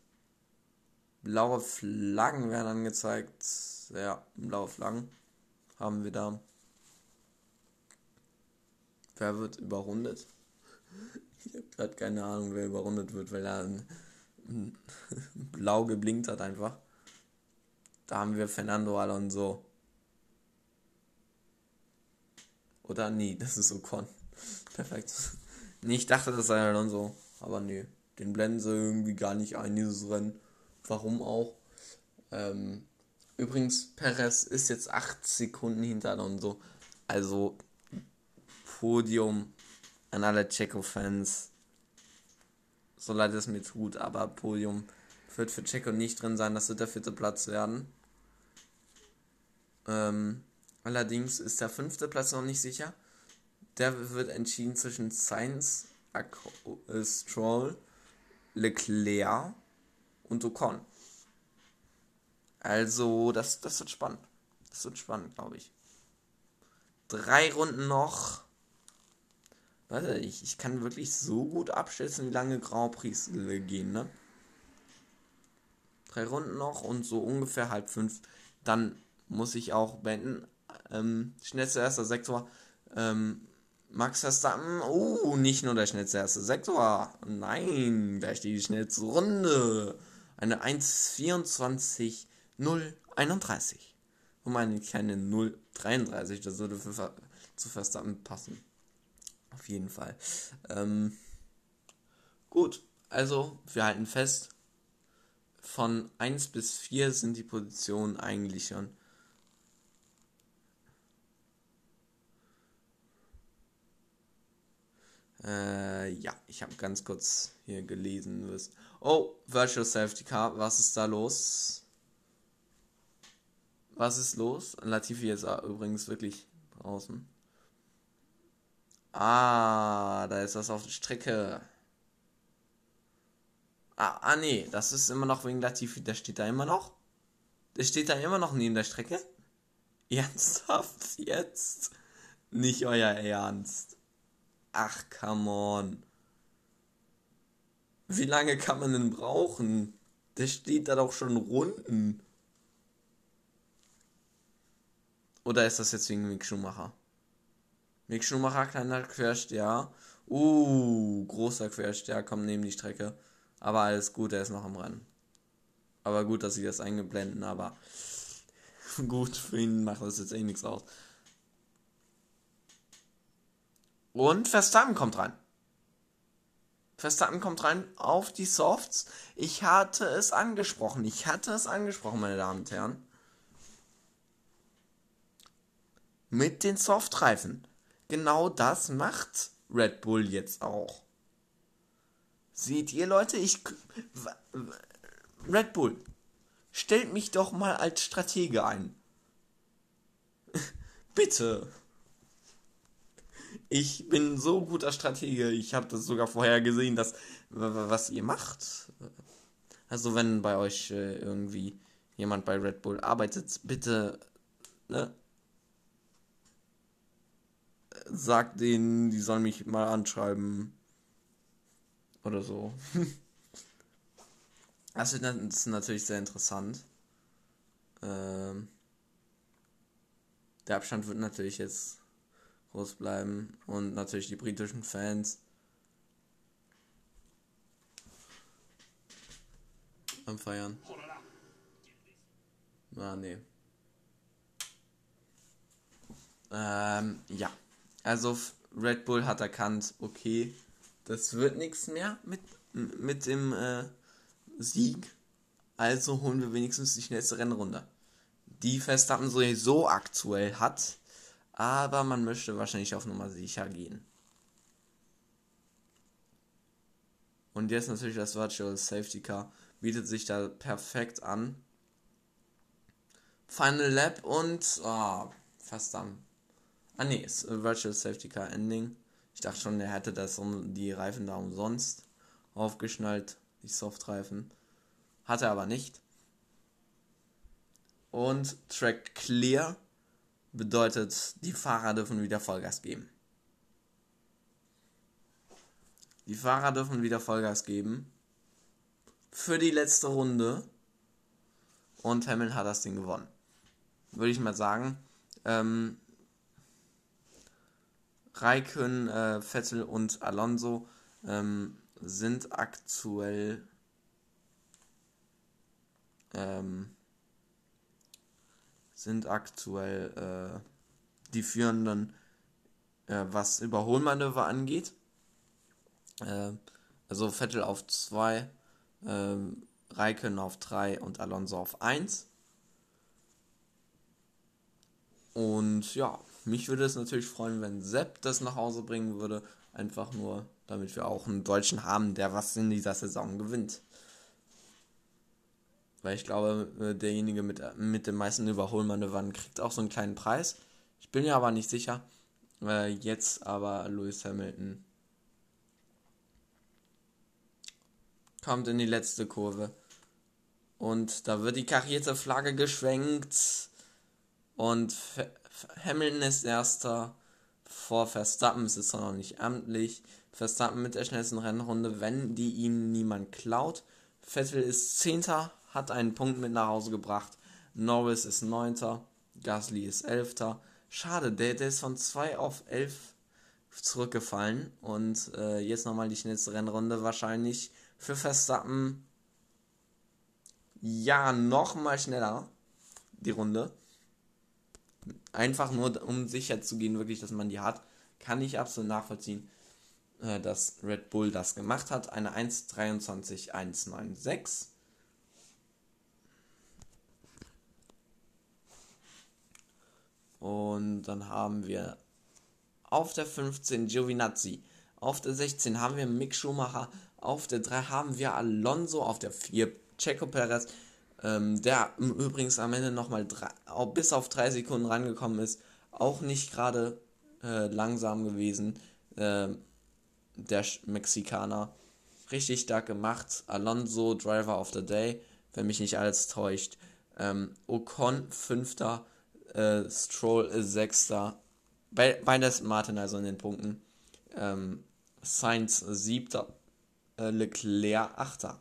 blaue Flaggen werden angezeigt. Ja, blaue Flaggen haben wir da. Wer wird überrundet? Ich habe gerade keine Ahnung, wer überrundet wird, weil er blau geblinkt hat einfach. Da haben wir Fernando Alonso. Oder nee, das ist Ocon. Perfekt. Nee, ich dachte, das sei Alonso. Aber nee, den blenden sie irgendwie gar nicht ein, dieses Rennen. Warum auch? Ähm, übrigens, Perez ist jetzt 8 Sekunden hinter Alonso. Also, Podium an alle Checo-Fans. So leid es mir tut, aber Podium wird für Checo nicht drin sein. Das wird der vierte Platz werden. Ähm, Allerdings ist der fünfte Platz noch nicht sicher. Der wird entschieden zwischen Sainz, äh, Stroll, Leclerc und Ocon. Also, das, das wird spannend. Das wird spannend, glaube ich. Drei Runden noch. Warte, ich, ich kann wirklich so gut abschätzen, wie lange Grand Prix gehen, ne? Drei Runden noch und so ungefähr halb fünf. Dann muss ich auch beenden. Ähm, schnellster erster Sektor. Ähm, Max Verstappen. Oh, nicht nur der schnellste Sektor. Nein, steht die schnellste Runde. Eine 1,24,031. Um eine kleine 0,33. Das würde für, zu Verstappen passen. Auf jeden Fall. Ähm, gut, also wir halten fest. Von 1 bis 4 sind die Positionen eigentlich schon Äh, ja, ich habe ganz kurz hier gelesen. Was oh, Virtual Safety Car, was ist da los? Was ist los? Latifi ist übrigens wirklich draußen. Ah, da ist was auf der Strecke. Ah, ah, nee, das ist immer noch wegen Latifi. Der steht da immer noch? Der steht da immer noch neben der Strecke? Ernsthaft jetzt? Nicht euer Ernst. Ach, come on. Wie lange kann man denn brauchen? Der steht da doch schon Runden. Oder ist das jetzt wegen Mick Schumacher? Mick Schumacher, kleiner Quersteher. Uh, großer Quersteher, kommt neben die Strecke. Aber alles gut, er ist noch am Rennen. Aber gut, dass sie das eingeblenden, aber gut, für ihn macht das jetzt eh nichts aus. Und Verstappen kommt rein. Verstappen kommt rein auf die Softs. Ich hatte es angesprochen. Ich hatte es angesprochen, meine Damen und Herren. Mit den Softreifen. Genau das macht Red Bull jetzt auch. Seht ihr, Leute? Ich. Red Bull, stellt mich doch mal als Stratege ein. Bitte. Ich bin so guter Stratege. Ich habe das sogar vorher gesehen, dass was ihr macht. Also wenn bei euch äh, irgendwie jemand bei Red Bull arbeitet, bitte ne, sagt denen, die sollen mich mal anschreiben oder so. das ist natürlich sehr interessant. Ähm, der Abstand wird natürlich jetzt groß bleiben und natürlich die britischen Fans. Am Feiern. Ah, nee. Ähm, ja. Also Red Bull hat erkannt, okay, das wird nichts mehr mit, mit dem äh, Sieg. Also holen wir wenigstens die schnellste Rennrunde. Die Verstappen sowieso aktuell hat, aber man möchte wahrscheinlich auf Nummer sicher gehen. Und jetzt natürlich das Virtual Safety Car bietet sich da perfekt an. Final Lap und oh, fast dann. Ah ne, ist Virtual Safety Car Ending. Ich dachte schon, er hätte das um die Reifen da umsonst aufgeschnallt, die Softreifen. Hat er aber nicht. Und Track Clear bedeutet, die Fahrer dürfen wieder Vollgas geben. Die Fahrer dürfen wieder Vollgas geben. Für die letzte Runde. Und Hamilton hat das Ding gewonnen. Würde ich mal sagen. Ähm, Raikön, äh, Vettel und Alonso ähm, sind aktuell ähm, sind aktuell äh, die führenden, äh, was Überholmanöver angeht. Äh, also Vettel auf 2, äh, Raikön auf 3 und Alonso auf 1. Und ja, mich würde es natürlich freuen, wenn Sepp das nach Hause bringen würde. Einfach nur, damit wir auch einen Deutschen haben, der was in dieser Saison gewinnt. Weil ich glaube, äh, derjenige mit, mit den meisten Überholmanövern kriegt auch so einen kleinen Preis. Ich bin mir aber nicht sicher. Äh, jetzt aber Lewis Hamilton kommt in die letzte Kurve. Und da wird die karierte Flagge geschwenkt. Und Hamilton ist erster vor Verstappen. Es ist zwar noch nicht amtlich. Verstappen mit der schnellsten Rennrunde, wenn die ihm niemand klaut. Vettel ist zehnter, hat einen Punkt mit nach Hause gebracht. Norris ist neunter. Gasly ist elfter. Schade, der, der ist von 2 auf 11 zurückgefallen. Und äh, jetzt nochmal die schnellste Rennrunde. Wahrscheinlich für Verstappen ja nochmal schneller die Runde. Einfach nur, um sicher zu gehen, wirklich, dass man die hat. Kann ich absolut nachvollziehen, äh, dass Red Bull das gemacht hat. Eine 1.23.196. Und dann haben wir auf der 15 Giovinazzi. Auf der 16 haben wir Mick Schumacher. Auf der 3 haben wir Alonso. Auf der 4 Checo Perez. Ähm, der übrigens am Ende nochmal bis auf 3 Sekunden rangekommen ist. Auch nicht gerade äh, langsam gewesen. Äh, der Mexikaner. Richtig stark gemacht. Alonso, Driver of the Day, wenn mich nicht alles täuscht. Ähm, Ocon, Fünfter äh, Stroll ist Sechster. Be beides Martin also in den Punkten. Ähm, Sainz Siebter. Äh, Leclerc Achter.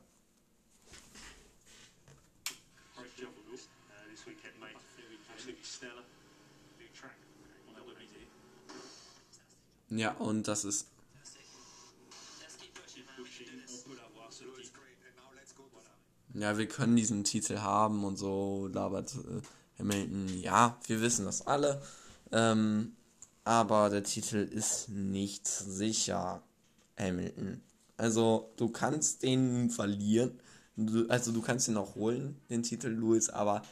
Ja, und das ist. Ja, wir können diesen Titel haben und so, labert äh, Hamilton, ja, wir wissen das alle. Ähm, aber der Titel ist nicht sicher, Hamilton. Also, du kannst den verlieren. Du, also, du kannst ihn auch holen, den Titel Lewis, aber,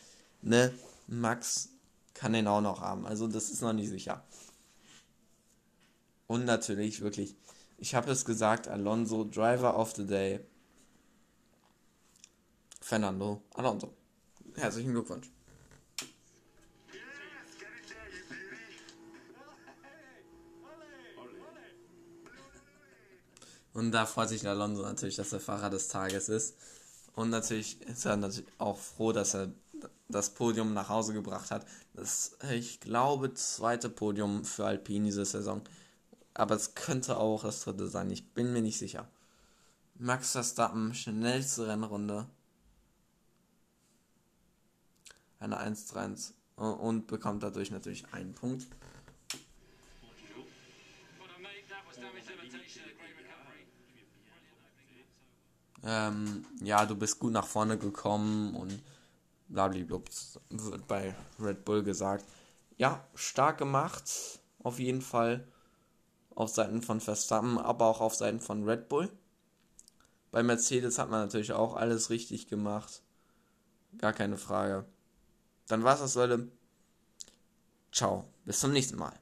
ne, Max kann den auch noch haben. Also, das ist noch nicht sicher. Und natürlich, wirklich, ich habe es gesagt, Alonso, Driver of the Day. Fernando Alonso. Herzlichen Glückwunsch. Und da freut sich Alonso natürlich, dass er Fahrer des Tages ist. Und natürlich ist er natürlich auch froh, dass er das Podium nach Hause gebracht hat. Das, ich glaube, zweite Podium für Alpine diese Saison. Aber es könnte auch das dritte sein. Ich bin mir nicht sicher. Max Verstappen, schnellste Rennrunde. Eine 1-3 und bekommt dadurch natürlich einen Punkt. Ähm, ja, du bist gut nach vorne gekommen und blablabla wird bei Red Bull gesagt. Ja, stark gemacht, auf jeden Fall auf Seiten von Verstappen, aber auch auf Seiten von Red Bull. Bei Mercedes hat man natürlich auch alles richtig gemacht. Gar keine Frage. Dann war's das, Leute. Ciao. Bis zum nächsten Mal.